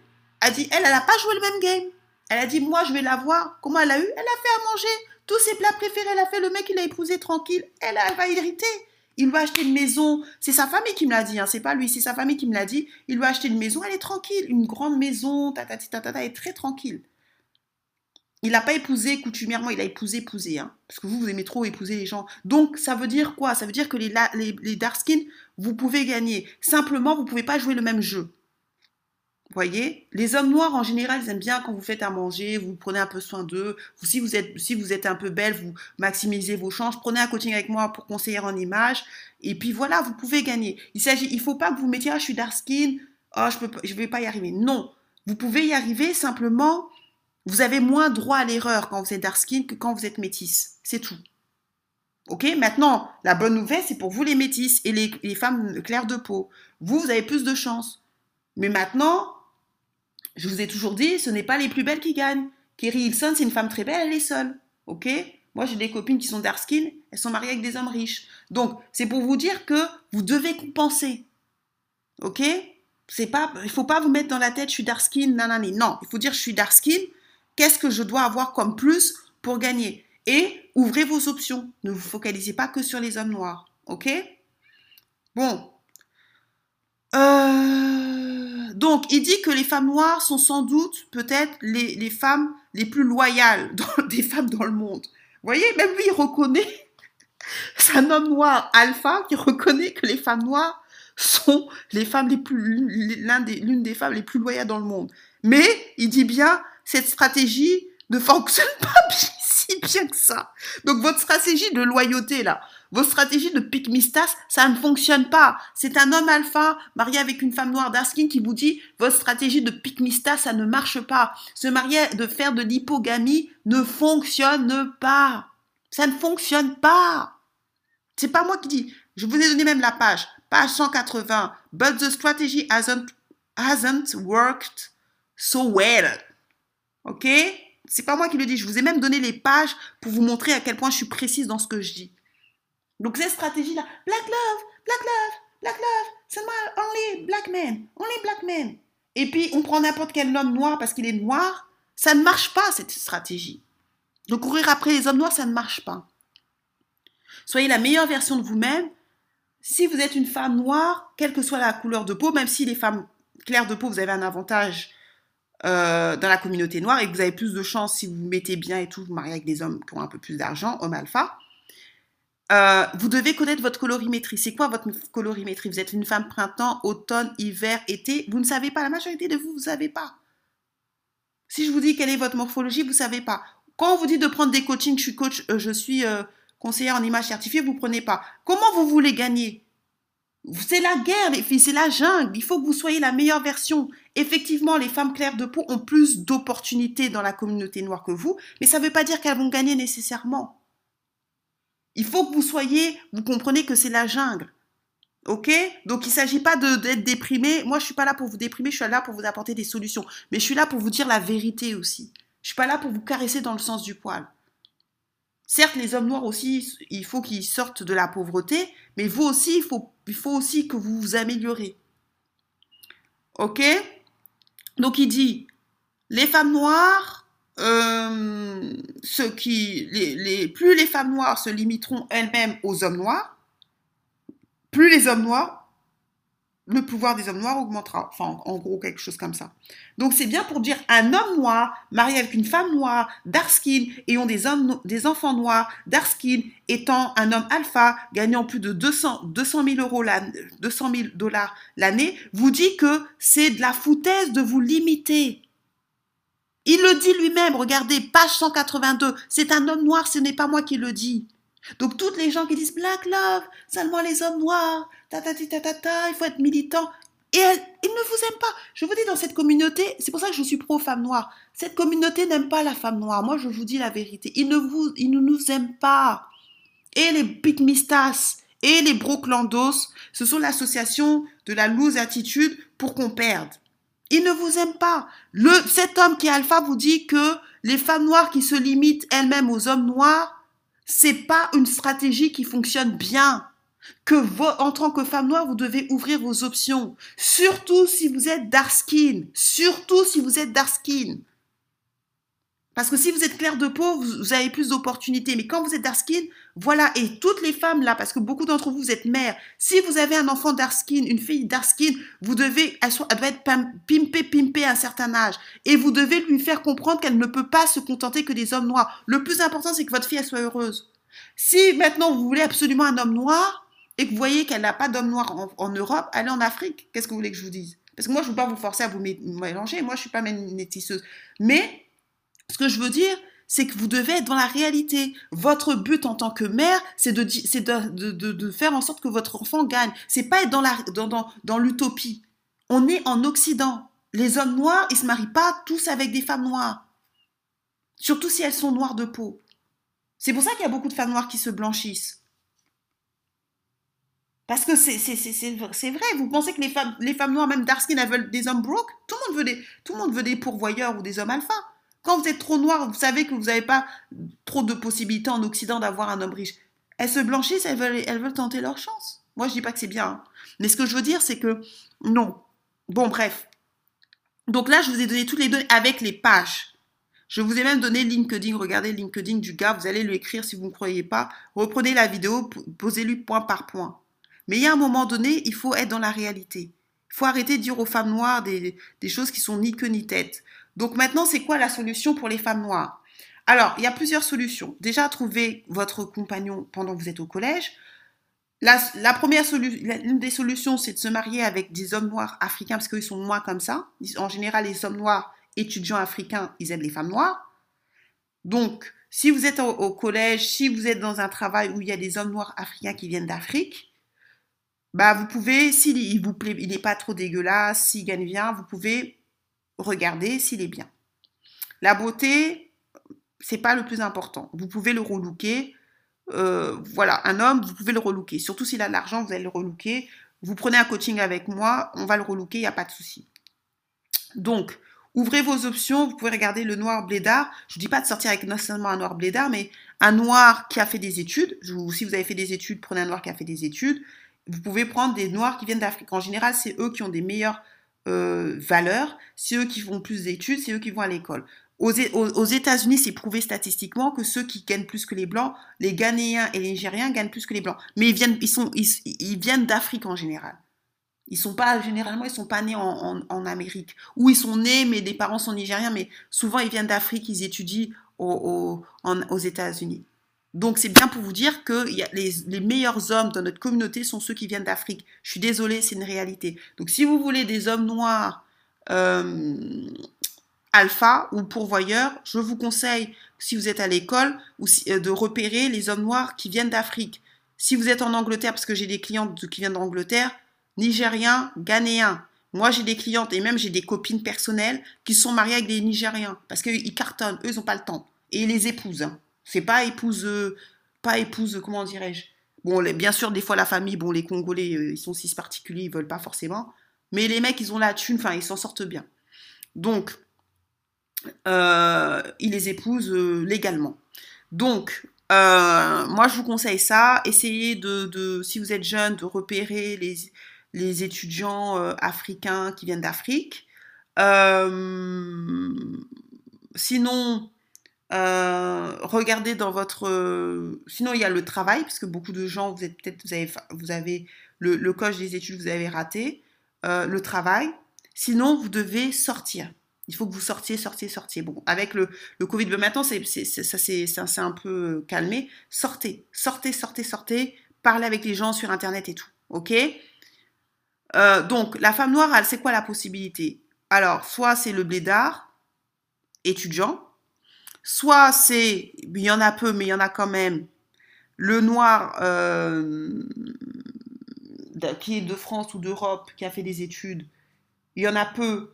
S2: Elle dit, elle, elle n'a pas joué le même game. Elle a dit, moi, je vais la voir. Comment elle a eu? Elle a fait à manger. Tous ses plats préférés, elle a fait le mec, il a épousé tranquille. Elle, elle va hériter. Il lui a acheté une maison. C'est sa famille qui me l'a dit, hein. c'est pas lui, c'est sa famille qui me l'a dit. Il lui a acheté une maison, elle est tranquille. Une grande maison, ta elle est très tranquille. Il n'a pas épousé coutumièrement, il a épousé, épousé. Hein, parce que vous, vous aimez trop épouser les gens. Donc, ça veut dire quoi? Ça veut dire que les, les, dark skins, vous pouvez gagner. Simplement, vous ne pouvez pas jouer le même jeu voyez? Les hommes noirs, en général, ils aiment bien quand vous faites à manger, vous prenez un peu soin d'eux. Si vous êtes, si vous êtes un peu belle, vous maximisez vos chances. Prenez un coaching avec moi pour conseiller en image. Et puis voilà, vous pouvez gagner. Il s'agit, il faut pas que vous mettiez, ah, je suis dark skin, oh, je peux, je vais pas y arriver. Non. Vous pouvez y arriver simplement, Vous avez moins droit à l'erreur quand vous êtes dark skin que quand vous êtes métisse. C'est tout. Ok? Maintenant, la bonne nouvelle, c'est pour vous les métisses et les, femmes claires de peau. Vous, vous avez plus de chance. Mais maintenant, je vous ai toujours dit, ce n'est pas les plus belles qui gagnent. Kerry Hilson, c'est une femme très belle, elle est seule. Ok? Moi, j'ai des copines qui sont dark skin, elles sont mariées avec des hommes riches. Donc, c'est pour vous dire que vous devez compenser. Ok? C'est pas, il faut pas vous mettre dans la tête, je suis dark skin, nanani. Non, il faut dire, je suis dark skin. Qu'est-ce que je dois avoir comme plus pour gagner? Et ouvrez vos options. Ne vous focalisez pas que sur les hommes noirs. Ok? Bon. Euh, donc, il dit que les femmes noires sont sans doute peut-être les, femmes les plus loyales des femmes dans le monde. Vous voyez, même lui, il reconnaît, c'est un homme noir alpha qui reconnaît que les femmes noires sont les femmes les plus, l'une des, des femmes les plus loyales dans le monde. Mais, il dit bien, cette stratégie ne fonctionne pas si bien que ça. Donc, votre stratégie de loyauté, là, votre stratégie de pic mistas, ça ne fonctionne pas. C'est un homme alpha marié avec une femme noire d'Askin qui vous dit votre stratégie de pic mistas, ça ne marche pas. Se marier, de faire de l'hypogamie ne fonctionne pas. Ça ne fonctionne pas. C'est pas moi qui dis. Je vous ai donné même la page. Page 180. But the strategy hasn't, hasn't worked so well. Ok? C'est pas moi qui le dis. Je vous ai même donné les pages pour vous montrer à quel point je suis précise dans ce que je dis. Donc cette stratégie-là, black love, black love, black love, seulement only black men, only black men. Et puis on prend n'importe quel homme noir parce qu'il est noir, ça ne marche pas cette stratégie. De courir après les hommes noirs, ça ne marche pas. Soyez la meilleure version de vous-même. Si vous êtes une femme noire, quelle que soit la couleur de peau, même si les femmes claires de peau, vous avez un avantage euh, dans la communauté noire et que vous avez plus de chance si vous vous mettez bien et tout, vous mariez avec des hommes qui ont un peu plus d'argent, hommes alpha. Euh, vous devez connaître votre colorimétrie. C'est quoi votre colorimétrie? Vous êtes une femme printemps, automne, hiver, été. Vous ne savez pas. La majorité de vous, vous ne savez pas. Si je vous dis quelle est votre morphologie, vous ne savez pas. Quand on vous dit de prendre des coachings, je suis coach, euh, je suis conseillère en image certifiée, vous ne prenez pas. Comment vous voulez gagner? C'est la guerre, les filles, c'est la jungle. Il faut que vous soyez la meilleure version. Effectivement, les femmes claires de peau ont plus d'opportunités dans la communauté noire que vous, mais ça ne veut pas dire qu'elles vont gagner nécessairement. Il faut que vous soyez, vous comprenez que c'est la jungle. Ok? Donc il ne s'agit pas d'être déprimé. Moi, je suis pas là pour vous déprimer, je suis là pour vous apporter des solutions. Mais je suis là pour vous dire la vérité aussi. Je suis pas là pour vous caresser dans le sens du poil. Certes, les hommes noirs aussi, il faut qu'ils sortent de la pauvreté, mais vous aussi, il faut, aussi que vous vous améliorez. Ok? Donc il dit, les femmes noires euh, qui, plus les femmes noires se limiteront elles-mêmes aux hommes noirs, plus les hommes noirs, le pouvoir des hommes noirs augmentera. Enfin, en, gros, quelque chose comme ça. Donc, c'est bien pour dire un homme noir marié avec une femme noire, dark skin, ayant des, enfants noirs, dark skin, étant un homme alpha, gagnant plus de 200, 200 000 euros 200 000 dollars l'année, vous dit que c'est de la foutaise de vous limiter. Il le dit lui-même, regardez, page 182, c'est un homme noir, ce n'est pas moi qui le dis. Donc toutes les gens qui disent Black Love, seulement les hommes noirs, ta ta ta ta ta, il faut être militant. Et ils ne vous aiment pas. Je vous dis, dans cette communauté, c'est pour ça que je suis pro-femme noire. Cette communauté n'aime pas la femme noire. Moi, je vous dis la vérité. Ils ne, vous, ils ne nous aiment pas. Et les pygmistas et les broclandos, ce sont l'association de la loose attitude pour qu'on perde. Il ne vous aime pas. Le, cet homme qui est alpha vous dit que les femmes noires qui se limitent elles-mêmes aux hommes noirs, c'est pas une stratégie qui fonctionne bien. Que en tant que femme noire, vous devez ouvrir vos options. Surtout si vous êtes dark skin. Surtout si vous êtes dark skin. Parce que si vous êtes clair de peau, vous avez plus d'opportunités. Mais quand vous êtes dark skin, voilà. Et toutes les femmes là, parce que beaucoup d'entre vous, vous êtes mères. Si vous avez un enfant dark skin, une fille dark skin, vous devez, elle, soit, doit être pimpée, pimpée à un certain âge. Et vous devez lui faire comprendre qu'elle ne peut pas se contenter que des hommes noirs. Le plus important, c'est que votre fille, elle soit heureuse. Si maintenant vous voulez absolument un homme noir et que vous voyez qu'elle n'a pas d'homme noir en, Europe, allez en Afrique. Qu'est-ce que vous voulez que je vous dise? Parce que moi, je ne veux pas vous forcer à vous mélanger. Moi, je suis pas métisseuse. Mais ce que je veux dire, c'est que vous devez être dans la réalité. Votre but en tant que mère, c'est de, faire en sorte que votre enfant gagne. C'est pas être dans dans, l'utopie. On est en Occident. Les hommes noirs, ils se marient pas tous avec des femmes noires. Surtout si elles sont noires de peau. C'est pour ça qu'il y a beaucoup de femmes noires qui se blanchissent. Parce que c'est vrai, vous pensez que les femmes, noires, même dark skin, elles veulent des hommes broke? Tout le, monde veut des, tout le monde veut des pourvoyeurs ou des hommes alpha. Quand vous êtes trop noir, vous savez que vous n'avez pas trop de possibilités en Occident d'avoir un homme riche. Elles se blanchissent, elles veulent, tenter leur chance. Moi, je dis pas que c'est bien. Hein. Mais ce que je veux dire, c'est que non. Bon, bref. Donc là, je vous ai donné toutes les données avec les pages. Je vous ai même donné LinkedIn. Regardez LinkedIn du gars. Vous allez lui écrire si vous ne croyez pas. Reprenez la vidéo, posez-lui point par point. Mais il y a un moment donné, il faut être dans la réalité. Il faut arrêter de dire aux femmes noires des, choses qui sont ni queue ni tête. Donc maintenant, c'est quoi la solution pour les femmes noires? Alors, il y a plusieurs solutions. Déjà, trouver votre compagnon pendant que vous êtes au collège. La, première solution, l'une des solutions, c'est de se marier avec des hommes noirs africains parce qu'ils sont moins comme ça. En général, les hommes noirs étudiants africains, ils aiment les femmes noires. Donc, si vous êtes au, collège, si vous êtes dans un travail où il y a des hommes noirs africains qui viennent d'Afrique, bah vous pouvez, s'il il vous plaît, il n'est pas trop dégueulasse, s'il gagne bien, vous pouvez regarder s'il est bien. La beauté, c'est pas le plus important. Vous pouvez le relooker, euh, voilà, un homme, vous pouvez le relooker. Surtout s'il a de l'argent, vous allez le relooker. Vous prenez un coaching avec moi, on va le relooker, il n'y a pas de souci. Donc, ouvrez vos options, vous pouvez regarder le noir blédard. Je ne dis pas de sortir avec non seulement un noir blédard, mais un noir qui a fait des études. si vous avez fait des études, prenez un noir qui a fait des études. Vous pouvez prendre des noirs qui viennent d'Afrique. En général, c'est eux qui ont des meilleures euh, valeurs, c'est eux qui font plus d'études, c'est eux qui vont à l'école. Aux, États-Unis, c'est prouvé statistiquement que ceux qui gagnent plus que les Blancs, les Ghanéens et les Nigériens gagnent plus que les Blancs. Mais ils viennent, ils sont, ils, viennent d'Afrique en général. Ils sont pas, généralement, ils sont pas nés en, Amérique. Ou ils sont nés, mais des parents sont nigériens, mais souvent ils viennent d'Afrique, ils étudient aux, aux États-Unis. Donc c'est bien pour vous dire que les, meilleurs hommes dans notre communauté sont ceux qui viennent d'Afrique. Je suis désolée, c'est une réalité. Donc si vous voulez des hommes noirs euh, alpha ou pourvoyeur, je vous conseille, si vous êtes à l'école, euh, de repérer les hommes noirs qui viennent d'Afrique. Si vous êtes en Angleterre, parce que j'ai des clientes qui viennent d'Angleterre, Nigériens, Ghanéens. Moi, j'ai des clientes et même j'ai des copines personnelles qui sont mariées avec des Nigériens parce qu'ils cartonnent, eux, ils n'ont pas le temps. Et ils les épousent. Hein. C'est pas épouse, euh, pas épouse, comment dirais-je? Bon, bien sûr, des fois, la famille, bon, les Congolais, euh, ils sont si particuliers, ils veulent pas forcément. Mais les mecs, ils ont la thune, enfin, ils s'en sortent bien. Donc, euh, il les épouse euh, légalement. Donc, euh, moi, je vous conseille ça. Essayez de, si vous êtes jeune, de repérer les, les étudiants africains qui viennent d'Afrique. sinon, regardez dans votre. sinon, il y a le travail, parce que beaucoup de gens, vous êtes peut-être, vous avez, vous avez le, le coche des études, vous avez raté. le travail. Sinon, vous devez sortir. Il faut que vous sortiez, sortiez, sortiez. Bon, avec le, le Covid, mais maintenant, c'est, ça s'est un peu calmé. Sortez, sortez, sortez, sortez. Parlez avec les gens sur Internet et tout. OK? Euh, Donc, la femme noire, elle, c'est quoi la possibilité? Alors, soit c'est le blédard, étudiant. Soit c'est, il y en a peu, mais il y en a quand même, le noir euh, qui est de France ou d'Europe, qui a fait des études. Il y en a peu,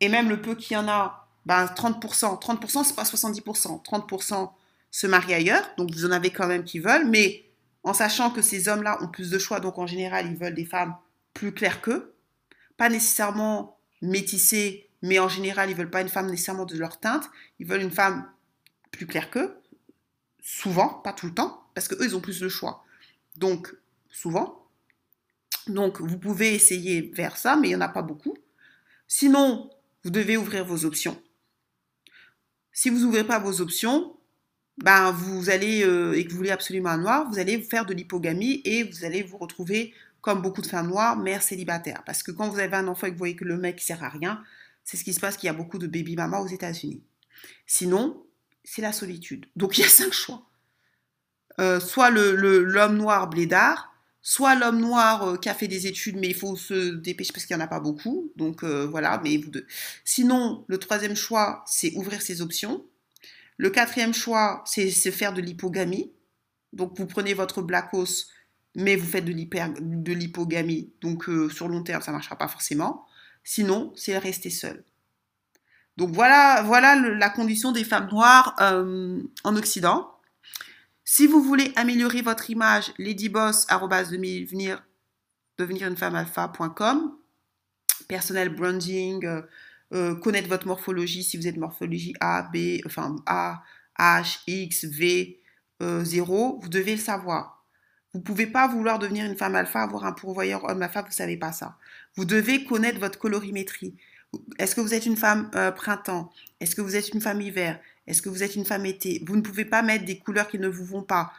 S2: et même le peu qu'il y en a, ben 30%, 30% c'est pas 70%, 30% se marient ailleurs, donc vous en avez quand même qui veulent, mais en sachant que ces hommes-là ont plus de choix, donc en général ils veulent des femmes plus claires qu'eux, pas nécessairement métissées, mais en général ils veulent pas une femme nécessairement de leur teinte, ils veulent une femme plus claire qu'eux, souvent, pas tout le temps, parce qu'eux ils ont plus de choix. Donc souvent. Donc vous pouvez essayer vers ça, mais il n'y en a pas beaucoup. Sinon, vous devez ouvrir vos options. Si vous n'ouvrez pas vos options, ben vous allez, euh, et que vous voulez absolument un noir, vous allez faire de l'hypogamie et vous allez vous retrouver, comme beaucoup de femmes noires, mère célibataire. Parce que quand vous avez un enfant et que vous voyez que le mec ne sert à rien, c'est ce qui se passe qu'il y a beaucoup de baby mamas aux États-Unis. Sinon, c'est la solitude. Donc il y a cinq choix. Euh, soit l'homme le, noir blédard, soit l'homme noir euh, qui a fait des études, mais il faut se dépêcher parce qu'il n'y en a pas beaucoup. Donc euh, voilà, mais vous deux. Sinon, le troisième choix, c'est ouvrir ses options. Le quatrième choix, c'est faire de l'hypogamie. Donc vous prenez votre blackos, mais vous faites de l'hypogamie. Donc sur long terme, ça ne marchera pas forcément. Sinon, c'est rester seul. Donc voilà, la condition des femmes noires euh, en Occident. Si vous voulez améliorer votre image, ladyboss.devenir devenir une femme alpha.com, personnel branding, euh, euh, connaître votre morphologie si vous êtes morphologie A, B, enfin A, H, X, V, 0, vous devez le savoir. Vous ne pouvez pas vouloir devenir une femme alpha, avoir un pourvoyeur homme alpha, vous ne savez pas ça. Vous devez connaître votre colorimétrie. Est-ce que vous êtes une femme euh, printemps? Est-ce que vous êtes une femme hiver? Est-ce que vous êtes une femme été? Vous ne pouvez pas mettre des couleurs qui ne vous vont pas.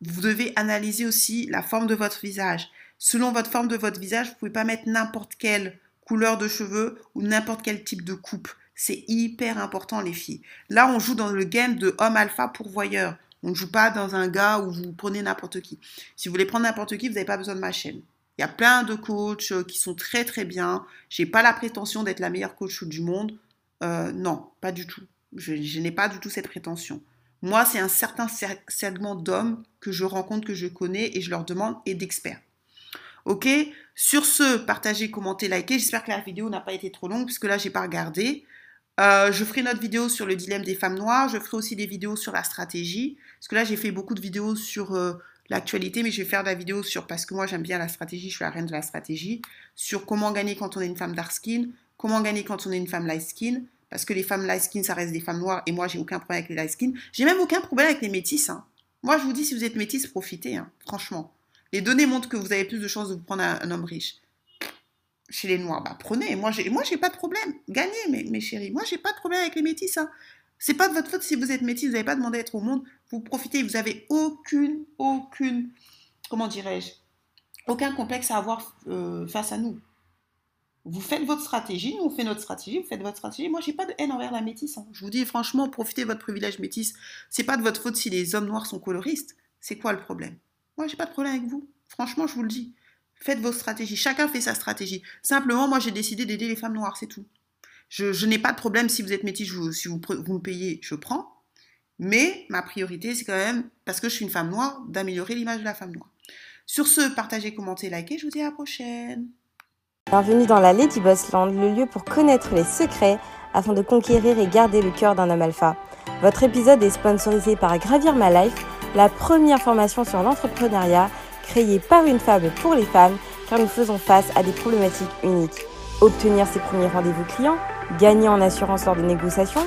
S2: Vous devez analyser aussi la forme de votre visage. Selon votre forme de votre visage, vous ne pouvez pas mettre n'importe quelle couleur de cheveux ou n'importe quel type de coupe. C'est hyper important les filles. Là, on joue dans le game de homme alpha pourvoyeur. On ne joue pas dans un gars où vous prenez n'importe qui. Si vous voulez prendre n'importe qui, vous n'avez pas besoin de ma chaîne. Il y a plein de coachs euh, qui sont très très bien. J'ai pas la prétention d'être la meilleure coach du monde. Euh, non, pas du tout. Je, n'ai pas du tout cette prétention. Moi, c'est un certain segment d'hommes que je rencontre, que je connais et je leur demande et d'experts. Ok? Sur ce, partagez, commentez, likez. J'espère que la vidéo n'a pas été trop longue puisque là, j'ai pas regardé. Euh, je ferai une autre vidéo sur le dilemme des femmes noires. Je ferai aussi des vidéos sur la stratégie. Parce que là, j'ai fait beaucoup de vidéos sur l'actualité, mais je vais faire de la vidéo sur, parce que moi j'aime bien la stratégie, je suis la reine de la stratégie, sur comment gagner quand on est une femme dark skin, comment gagner quand on est une femme light skin, parce que les femmes light skin, ça reste des femmes noires, et moi j'ai aucun problème avec les light skin. J'ai même aucun problème avec les métisses. Hein. Moi je vous dis, si vous êtes métisse, profitez, hein, franchement. Les données montrent que vous avez plus de chances de vous prendre un, homme riche. Chez les noirs, bah prenez. Moi, j'ai, moi, pas de problème. Gagnez, mes, mes chéris. Moi, j'ai pas de problème avec les métisses. Hein. C'est pas de votre faute si vous êtes métis, vous n'avez pas demandé à être au monde. Vous profitez, vous avez aucune, aucune, comment dirais-je, aucun complexe à avoir euh, face à nous. Vous faites votre stratégie, nous on fait notre stratégie, vous faites votre stratégie. Moi, j'ai pas de haine envers la métisse. Hein. Je vous dis franchement, profitez de votre privilège métisse. C'est pas de votre faute si les hommes noirs sont coloristes. C'est quoi le problème? Moi, j'ai pas de problème avec vous. Franchement, je vous le dis. Faites vos stratégies. Chacun fait sa stratégie. Simplement, moi, j'ai décidé d'aider les femmes noires, c'est tout. Je, n'ai pas de problème si vous êtes métis, si vous, me payez, je prends. Mais ma priorité, c'est quand même, parce que je suis une femme noire, d'améliorer l'image de la femme noire. Sur ce, partagez, commentez, likez. Je vous dis à la prochaine.
S1: Bienvenue dans la Lady Boss Land, le lieu pour connaître les secrets afin de conquérir et garder le cœur d'un homme alpha. Votre épisode est sponsorisé par Gravir My Life, la première formation sur l'entrepreneuriat créée par une femme pour les femmes, car nous faisons face à des problématiques uniques. Obtenir ses premiers rendez-vous clients, gagner en assurance lors de négociations